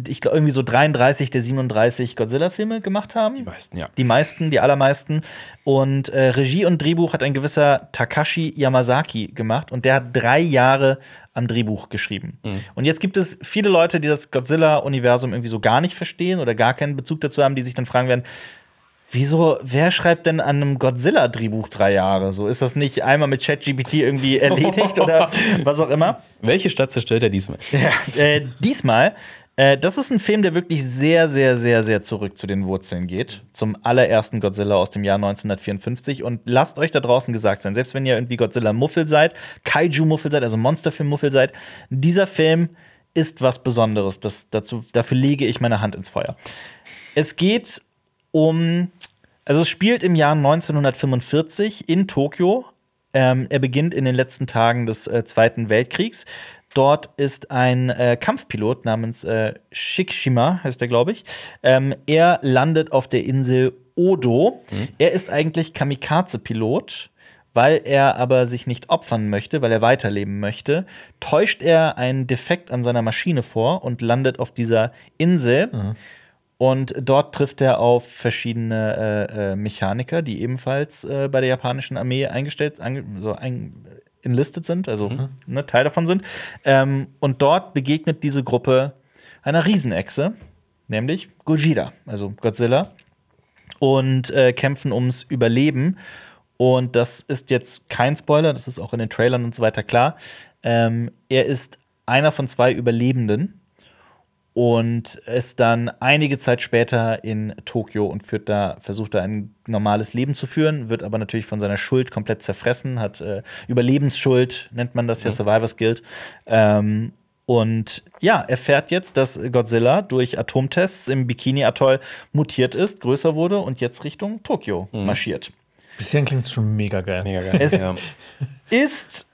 ich glaube irgendwie so 33 der 37 Godzilla-Filme gemacht haben. Die meisten, ja. Die meisten, die allermeisten. Und äh, Regie und Drehbuch hat ein gewisser Takashi Yamazaki gemacht und der hat drei Jahre am Drehbuch geschrieben. Und jetzt gibt es viele Leute, die das Godzilla-Universum irgendwie so gar nicht verstehen oder gar keinen Bezug dazu haben, die sich dann fragen werden, Wieso, wer schreibt denn an einem Godzilla-Drehbuch drei Jahre? So ist das nicht einmal mit ChatGPT irgendwie erledigt oder was auch immer? Welche Stadt zerstört er diesmal? Ja, äh, diesmal, äh, das ist ein Film, der wirklich sehr, sehr, sehr, sehr zurück zu den Wurzeln geht. Zum allerersten Godzilla aus dem Jahr 1954. Und lasst euch da draußen gesagt sein, selbst wenn ihr irgendwie Godzilla-Muffel seid, Kaiju-Muffel seid, also Monsterfilm-Muffel seid, dieser Film ist was Besonderes. Das, dazu, dafür lege ich meine Hand ins Feuer. Es geht um, also es spielt im Jahr 1945 in Tokio. Ähm, er beginnt in den letzten Tagen des äh, Zweiten Weltkriegs. Dort ist ein äh, Kampfpilot namens äh, Shikishima, heißt er, glaube ich. Ähm, er landet auf der Insel Odo. Er ist eigentlich Kamikaze-Pilot. Weil er aber sich nicht opfern möchte, weil er weiterleben möchte, täuscht er einen Defekt an seiner Maschine vor und landet auf dieser Insel. Und dort trifft er auf verschiedene äh, äh, Mechaniker, die ebenfalls äh, bei der japanischen Armee eingestellt, ange so ein, enlisted sind, also ne, Teil davon sind. Ähm, und dort begegnet diese Gruppe einer Riesenechse, nämlich Gojira, also Godzilla, und äh, kämpfen ums Überleben. Und das ist jetzt kein Spoiler, das ist auch in den Trailern und so weiter klar. Ähm, er ist einer von zwei Überlebenden und ist dann einige Zeit später in Tokio und führt da, versucht da ein normales Leben zu führen, wird aber natürlich von seiner Schuld komplett zerfressen, hat äh, Überlebensschuld, nennt man das ja, Survivors Guild. Ähm, und ja, erfährt jetzt, dass Godzilla durch Atomtests im Bikini-Atoll mutiert ist, größer wurde und jetzt Richtung Tokio marschiert. Bisher klingt es schon mega geil. Mega geil. Es- ja. ist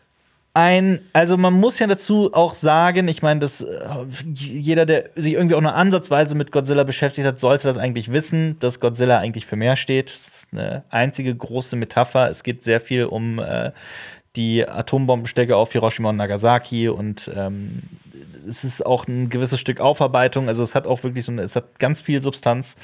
ein, also man muss ja dazu auch sagen, ich meine, dass äh, jeder, der sich irgendwie auch nur ansatzweise mit Godzilla beschäftigt hat, sollte das eigentlich wissen, dass Godzilla eigentlich für mehr steht. Das ist eine einzige große Metapher. Es geht sehr viel um äh, die Atombombenstecke auf Hiroshima und Nagasaki und ähm, es ist auch ein gewisses Stück Aufarbeitung. Also es hat auch wirklich so eine, es hat ganz viel Substanz.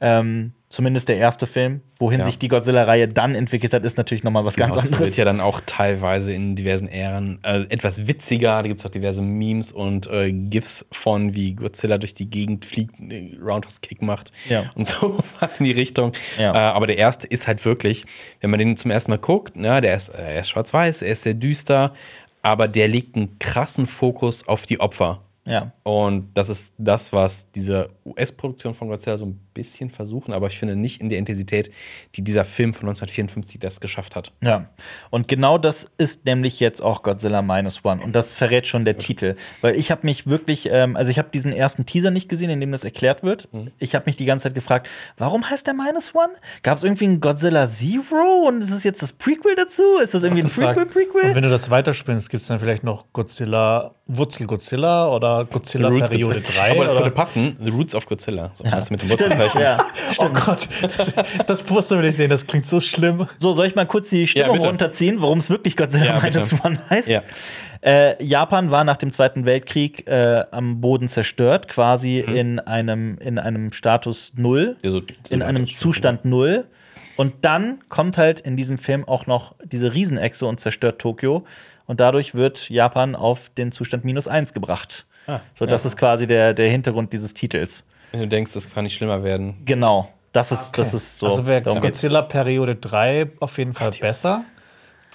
Ähm, zumindest der erste Film. Wohin Ja. sich die Godzilla-Reihe dann entwickelt hat, ist natürlich noch mal was ganz Genau, es anderes. wird ja dann auch teilweise in diversen Ähren äh, etwas witziger. Da gibt es auch diverse Memes und äh, GIFs von, wie Godzilla durch die Gegend fliegt, äh, Roundhouse-Kick macht Ja. und so was in die Richtung. Ja. Äh, aber der erste ist halt wirklich, wenn man den zum ersten Mal guckt, na, der ist, äh, er ist schwarz-weiß, er ist sehr düster, aber der legt einen krassen Fokus auf die Opfer. ja. Und das ist das, was diese US-Produktion von Godzilla so ein bisschen versuchen, aber ich finde nicht in der Intensität, die dieser Film von 1954 das geschafft hat. Ja, und genau das ist nämlich jetzt auch Godzilla Minus One. Und das verrät schon der Titel. Weil ich habe mich wirklich, ähm, also ich habe diesen ersten Teaser nicht gesehen, in dem das erklärt wird. Ich habe mich die ganze Zeit gefragt, warum heißt der Minus One? Gab es irgendwie einen Godzilla Zero und ist es jetzt das Prequel dazu? Ist das irgendwie ein gefragt. Und Prequel-Prequel? wenn du das weiterspinnst, gibt es dann vielleicht noch Godzilla, Wurzel Godzilla oder Godzilla Periode Godzilla. 3? Aber es oder? würde passen, The Roots of Godzilla. So heißt es mit dem Stimmt, Wurzelzeichen. ja. Oh Gott, das, das Poster will ich sehen, das klingt so schlimm. So, soll ich mal kurz die Stimmung bitte. runterziehen, warum es wirklich Godzilla Ja, bitte. Minus One heißt? Ja. Äh, Japan war nach dem Zweiten Weltkrieg äh, am Boden zerstört, quasi Mhm. in, einem, in einem Status Null, Ja, so- so in einem. Zustand Null. Und dann kommt halt in diesem Film auch noch diese Riesenechse und zerstört Tokio. Und dadurch wird Japan auf den Zustand minus eins gebracht. Ah, so, das ist quasi der, der Hintergrund dieses Titels. Wenn du denkst, das kann nicht schlimmer werden. Genau. Das ist, das ist so. also wäre darum geht's. Godzilla Periode 3 auf jeden Fall besser.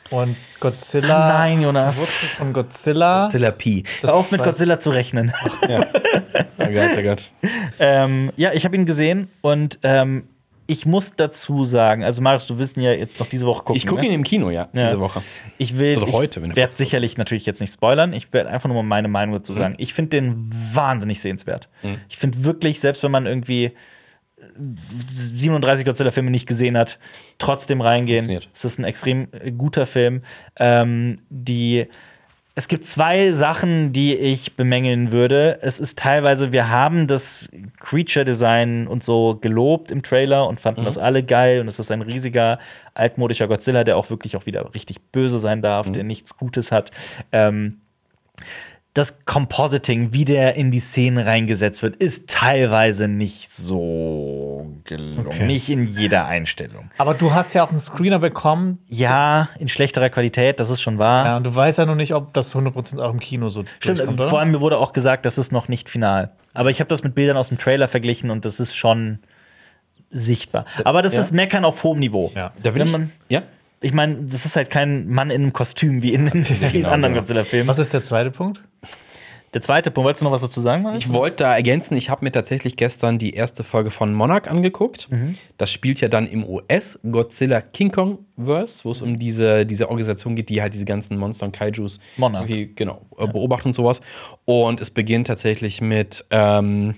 Und Godzilla. Nein, Jonas. Wurzel von Godzilla. Godzilla P. Hör auf mit Godzilla zu rechnen. Oh Gott, oh Gott. Ähm, ja, ich habe ihn gesehen und ähm, ich muss dazu sagen, also Marius, du wirst ihn ja jetzt noch diese Woche gucken. Ich gucke ne? ihn im Kino, ja, Ja. diese Woche. Ich will, Also ich heute, wenn der werde sicherlich natürlich jetzt nicht spoilern. Ich werde einfach nur mal meine Meinung dazu Mhm. sagen. Ich finde den wahnsinnig sehenswert. Ich finde wirklich, selbst wenn man irgendwie äh, 37 Godzilla-Filme nicht gesehen hat, trotzdem reingehen. Es ist ein extrem äh, guter Film. Ähm, die es gibt zwei Sachen, die ich bemängeln würde. Es ist teilweise, wir haben das Creature-Design und so gelobt im Trailer und fanden das alle geil. Und es ist ein riesiger, altmodischer Godzilla, der auch wirklich auch wieder richtig böse sein darf, der nichts Gutes hat. Ähm, das Compositing, wie der in die Szenen reingesetzt wird, ist teilweise nicht so gelungen. Nicht in jeder Einstellung. Aber du hast ja auch einen Screener bekommen. Ja, in schlechterer Qualität, das ist schon wahr. Ja, und du weißt ja noch nicht, ob das 100% auch im Kino so Stimmt, oder? vor allem mir wurde auch gesagt, das ist noch nicht final. Aber ich habe das mit Bildern aus dem Trailer verglichen und das ist schon sichtbar. Aber das ja. ist Meckern auf hohem Niveau. Ja. Da will man- ja? Ich meine, das ist halt kein Mann in einem Kostüm wie in den vielen anderen genau. Godzilla-Filmen. Was ist der zweite Punkt? Der zweite Punkt, wolltest du noch was dazu sagen? Marius? Ich wollte da ergänzen, ich habe mir tatsächlich gestern die erste Folge von Monarch angeguckt. Das spielt ja dann im US Godzilla King Kong Verse, wo es um diese, diese Organisation geht, die halt diese ganzen Monster und Kaijus Monarch. irgendwie, genau, äh, beobachtet und sowas. Und es beginnt tatsächlich mit ähm,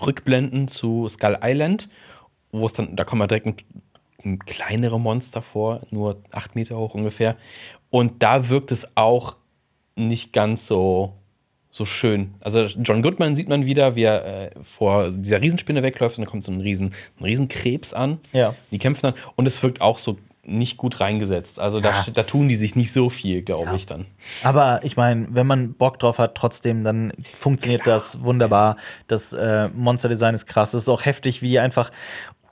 Rückblenden zu Skull Island, wo es dann, da kommen wir direkt ein, ein kleinere Monster vor, nur acht Meter hoch ungefähr. Und da wirkt es auch nicht ganz so, so schön. Also John Goodman sieht man wieder, wie er äh, vor dieser Riesenspinne wegläuft und dann kommt so ein, Riesen, ein Riesenkrebs an. Ja. Die kämpfen dann und es wirkt auch so nicht gut reingesetzt. Also da, Ja. da tun die sich nicht so viel, glaube ich dann. Aber ich meine, wenn man Bock drauf hat, trotzdem, dann funktioniert das wunderbar. Das äh, Monsterdesign ist krass. Es ist auch heftig, wie einfach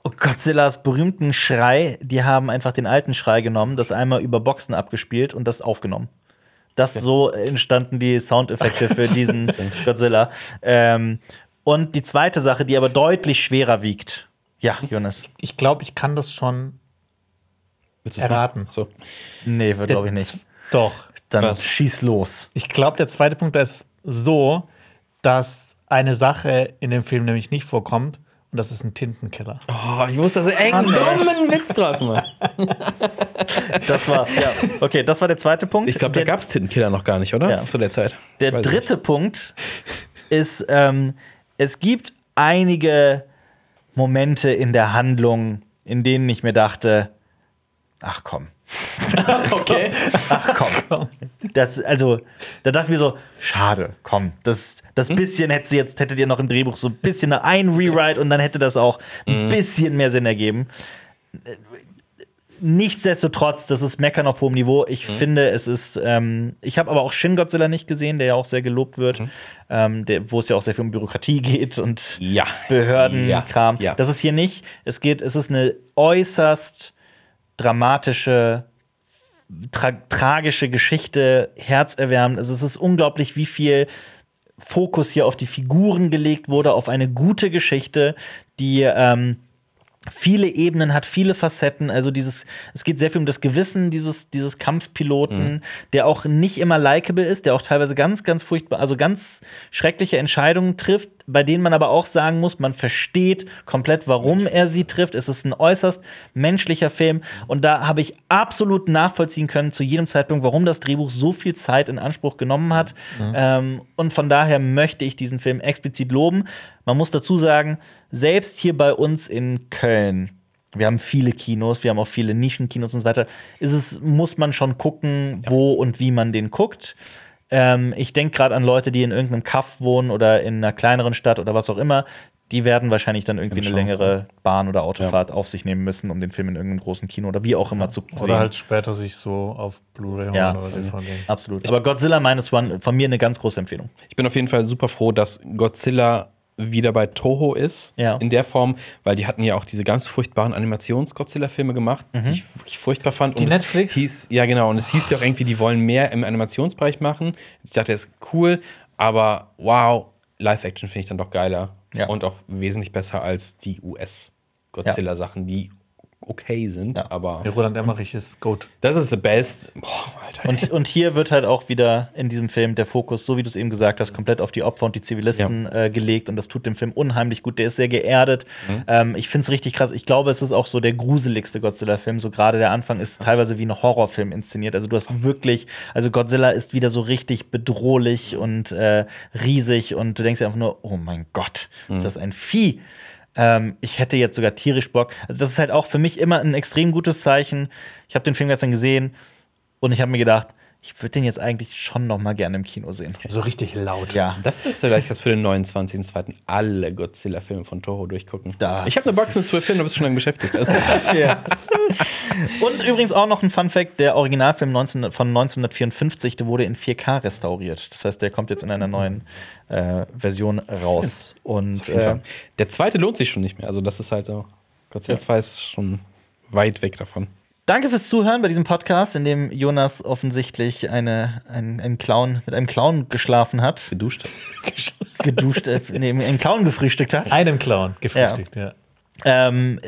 oh, Godzillas berühmten Schrei, die haben einfach den alten Schrei genommen, das einmal über Boxen abgespielt und das aufgenommen. Das so entstanden die Soundeffekte für diesen Godzilla. Ähm, und die zweite Sache, die aber deutlich schwerer wiegt. Ja, Jonas. Ich glaube, ich kann das schon. Erraten. So. Nee, glaube ich nicht. Doch. Dann Was? schieß los. Ich glaube, der zweite Punkt ist so, dass eine Sache in dem Film nämlich nicht vorkommt und das ist ein Tintenkiller. Oh, ich wusste, dass er einen dummen Witz draus macht. Das war's, ja. Okay, das war der zweite Punkt. Ich glaube, da gab es Tintenkiller noch gar nicht, oder? Ja. Zu der Zeit. Der Weiß dritte Punkt ist, ähm, es gibt einige Momente in der Handlung, in denen ich mir dachte, ach komm, nicht. Okay. ach komm. Das, also, da dachte ich mir so, schade, komm, das, das bisschen hätte jetzt, hättet ihr noch im Drehbuch so ein bisschen ein Rewrite und dann hätte das auch ein bisschen mehr Sinn ergeben. Nichtsdestotrotz, das ist Meckern auf hohem Niveau. Ich finde, es ist. Ähm, ich habe aber auch Shin Godzilla nicht gesehen, der ja auch sehr gelobt wird, ähm, der, wo es ja auch sehr viel um Bürokratie geht und Ja. Behördenkram. Ja. Ja. Das ist hier nicht. Es geht, es ist eine äußerst dramatische, tra tragische Geschichte, herzerwärmend. Also es ist unglaublich, wie viel Fokus hier auf die Figuren gelegt wurde, auf eine gute Geschichte, die ähm, viele Ebenen hat, viele Facetten. Also dieses, es geht sehr viel um das Gewissen dieses, dieses Kampfpiloten, der auch nicht immer likable ist, der auch teilweise ganz, ganz furchtbar, also ganz schreckliche Entscheidungen trifft, bei denen man aber auch sagen muss, man versteht komplett, warum er sie trifft. Es ist ein äußerst menschlicher Film und da habe ich absolut nachvollziehen können zu jedem Zeitpunkt, warum das Drehbuch so viel Zeit in Anspruch genommen hat. Ähm, und von daher möchte ich diesen Film explizit loben. Man muss dazu sagen, selbst hier bei uns in Köln, wir haben viele Kinos, wir haben auch viele Nischenkinos und so weiter, ist es, muss man schon gucken, wo und wie man den guckt. Ähm, ich denke gerade an Leute, die in irgendeinem Kaff wohnen oder in einer kleineren Stadt oder was auch immer. Die werden wahrscheinlich dann irgendwie eine Chance, längere Bahn- oder Autofahrt auf sich nehmen müssen, um den Film in irgendeinem großen Kino oder wie auch immer zu sehen. Oder halt später sich so auf Blu-ray holen Ja. oder DVD. Absolut. Aber Godzilla Minus One von mir eine ganz große Empfehlung. Ich bin auf jeden Fall super froh, dass Godzilla wieder bei Toho ist. Ja. In der Form, weil die hatten ja auch diese ganz furchtbaren Animations-Godzilla-Filme gemacht, die ich wirklich furchtbar fand. Die Und Netflix? Hieß, ja, genau. Und es hieß ja auch irgendwie, die wollen mehr im Animationsbereich machen. Ich dachte, das ist cool, aber wow, Live-Action finde ich dann doch geiler. Ja. Und auch wesentlich besser als die US-Godzilla-Sachen, die okay sind. Ja. Aber Der Roland Emmerich ist gut. das ist the best. Boah, Alter. Und, und hier wird halt auch wieder in diesem Film der Fokus, so wie du es eben gesagt hast, komplett auf die Opfer und die Zivilisten äh, gelegt. Und das tut dem Film unheimlich gut. Der ist sehr geerdet. Ähm, ich finde es richtig krass. Ich glaube, es ist auch so der gruseligste Godzilla-Film. So gerade der Anfang ist teilweise wie ein Horrorfilm inszeniert. Also du hast wirklich, also Godzilla ist wieder so richtig bedrohlich und äh, riesig. Und du denkst dir einfach nur, oh mein Gott, ist das ein Vieh. Ähm, ich hätte jetzt sogar tierisch Bock. Also, das ist halt auch für mich immer ein extrem gutes Zeichen. Ich habe den Film gestern gesehen und ich habe mir gedacht, ich würde den jetzt eigentlich schon noch mal gerne im Kino sehen. So richtig laut. Ja. Das ist vielleicht was für den 29.02. alle Godzilla-Filme von Toho durchgucken. Das ich habe eine Box mit zwölf Filmen, da bist du schon lange beschäftigt. Also, Und übrigens auch noch ein Fun Fact: Der Originalfilm 19, von 1954, der wurde in 4K restauriert. Das heißt, der kommt jetzt in einer neuen äh, Version raus. Und äh. Der zweite lohnt sich schon nicht mehr. Also, das ist halt so. Godzilla 2 ist schon weit weg davon. danke fürs Zuhören bei diesem Podcast, in dem Jonas offensichtlich eine, ein, ein Clown mit einem Clown geschlafen hat, Geduscht. geduscht, äh, nee, einen Clown gefrühstückt hat. Einem Clown gefrühstückt, ja. Ähm,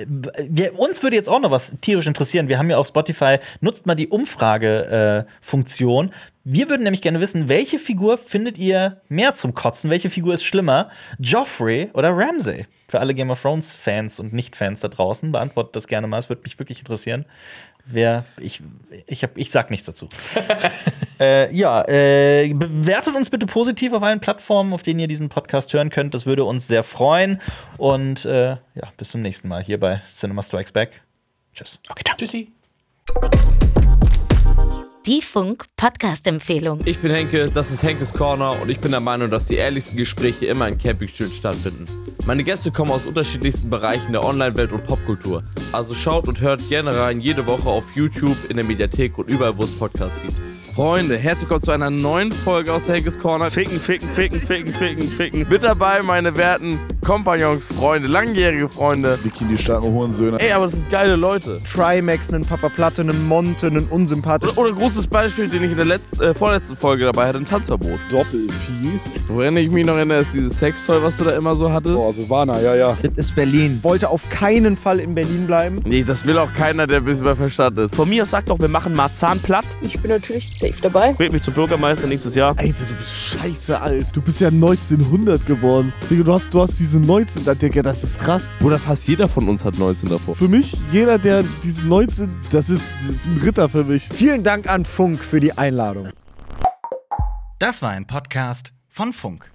wir, uns würde jetzt auch noch was tierisch interessieren. Wir haben ja auf Spotify, nutzt mal die Umfrage-Funktion. wir würden nämlich gerne wissen, welche Figur findet ihr mehr zum Kotzen? Welche Figur ist schlimmer? Joffrey oder Ramsay? Für alle Game of Thrones-Fans und Nicht-Fans da draußen, beantwortet das gerne mal. Es würde mich wirklich interessieren. Wer, ich, ich, hab, ich sag nichts dazu. äh, ja, äh, bewertet uns bitte positiv auf allen Plattformen, auf denen ihr diesen Podcast hören könnt. Das würde uns sehr freuen. Und äh, ja, bis zum nächsten Mal hier bei Cinema Strikes Back. Tschüss. Okay, ciao. Tschüssi. Die Funk-Podcast-Empfehlung. Ich bin Henke, das ist Henkes Corner und ich bin der Meinung, dass die ehrlichsten Gespräche immer in Campingstühlen stattfinden. Meine Gäste kommen aus unterschiedlichsten Bereichen der Online-Welt und Popkultur. Also schaut und hört gerne rein, jede Woche auf YouTube, in der Mediathek und überall, wo es Podcasts gibt. Freunde, herzlich willkommen zu einer neuen Folge aus der Henkes Corner. Ficken, ficken, ficken, ficken, ficken, ficken. Mit dabei meine werten Kompagnons, Freunde, langjährige Freunde. Bikini-starken Hurensöhne. Ey, aber das sind geile Leute. Trimax, einen Papa Platte, einen Monte, einen unsympathischen. Oder, oder ein großes Beispiel, den ich in der letzten, äh, vorletzten Folge dabei hatte, ein Tanzverbot. Doppel-Peace. Woran ich mich noch erinnere, ist dieses Sextoy, was du da immer so hattest. Oh, Silvana, ja, ja. Das ist Berlin. Wollte auf keinen Fall in Berlin bleiben. Nee, das will auch keiner, der ein bisschen bei Verstand ist. Von mir aus sagt doch, wir machen Marzahn platt. Ich bin natürlich safe dabei. Wählt mich zum Bürgermeister nächstes Jahr. Alter, du bist scheiße alt. Du bist ja 1900 geworden. Digga, du hast, du hast diese 19, da, Digga, das ist krass. Bruder, fast jeder von uns hat 19 davor. Für mich, jeder, der diese 19, das ist ein Ritter für mich. Vielen Dank an Funk für die Einladung. Das war ein Podcast von Funk.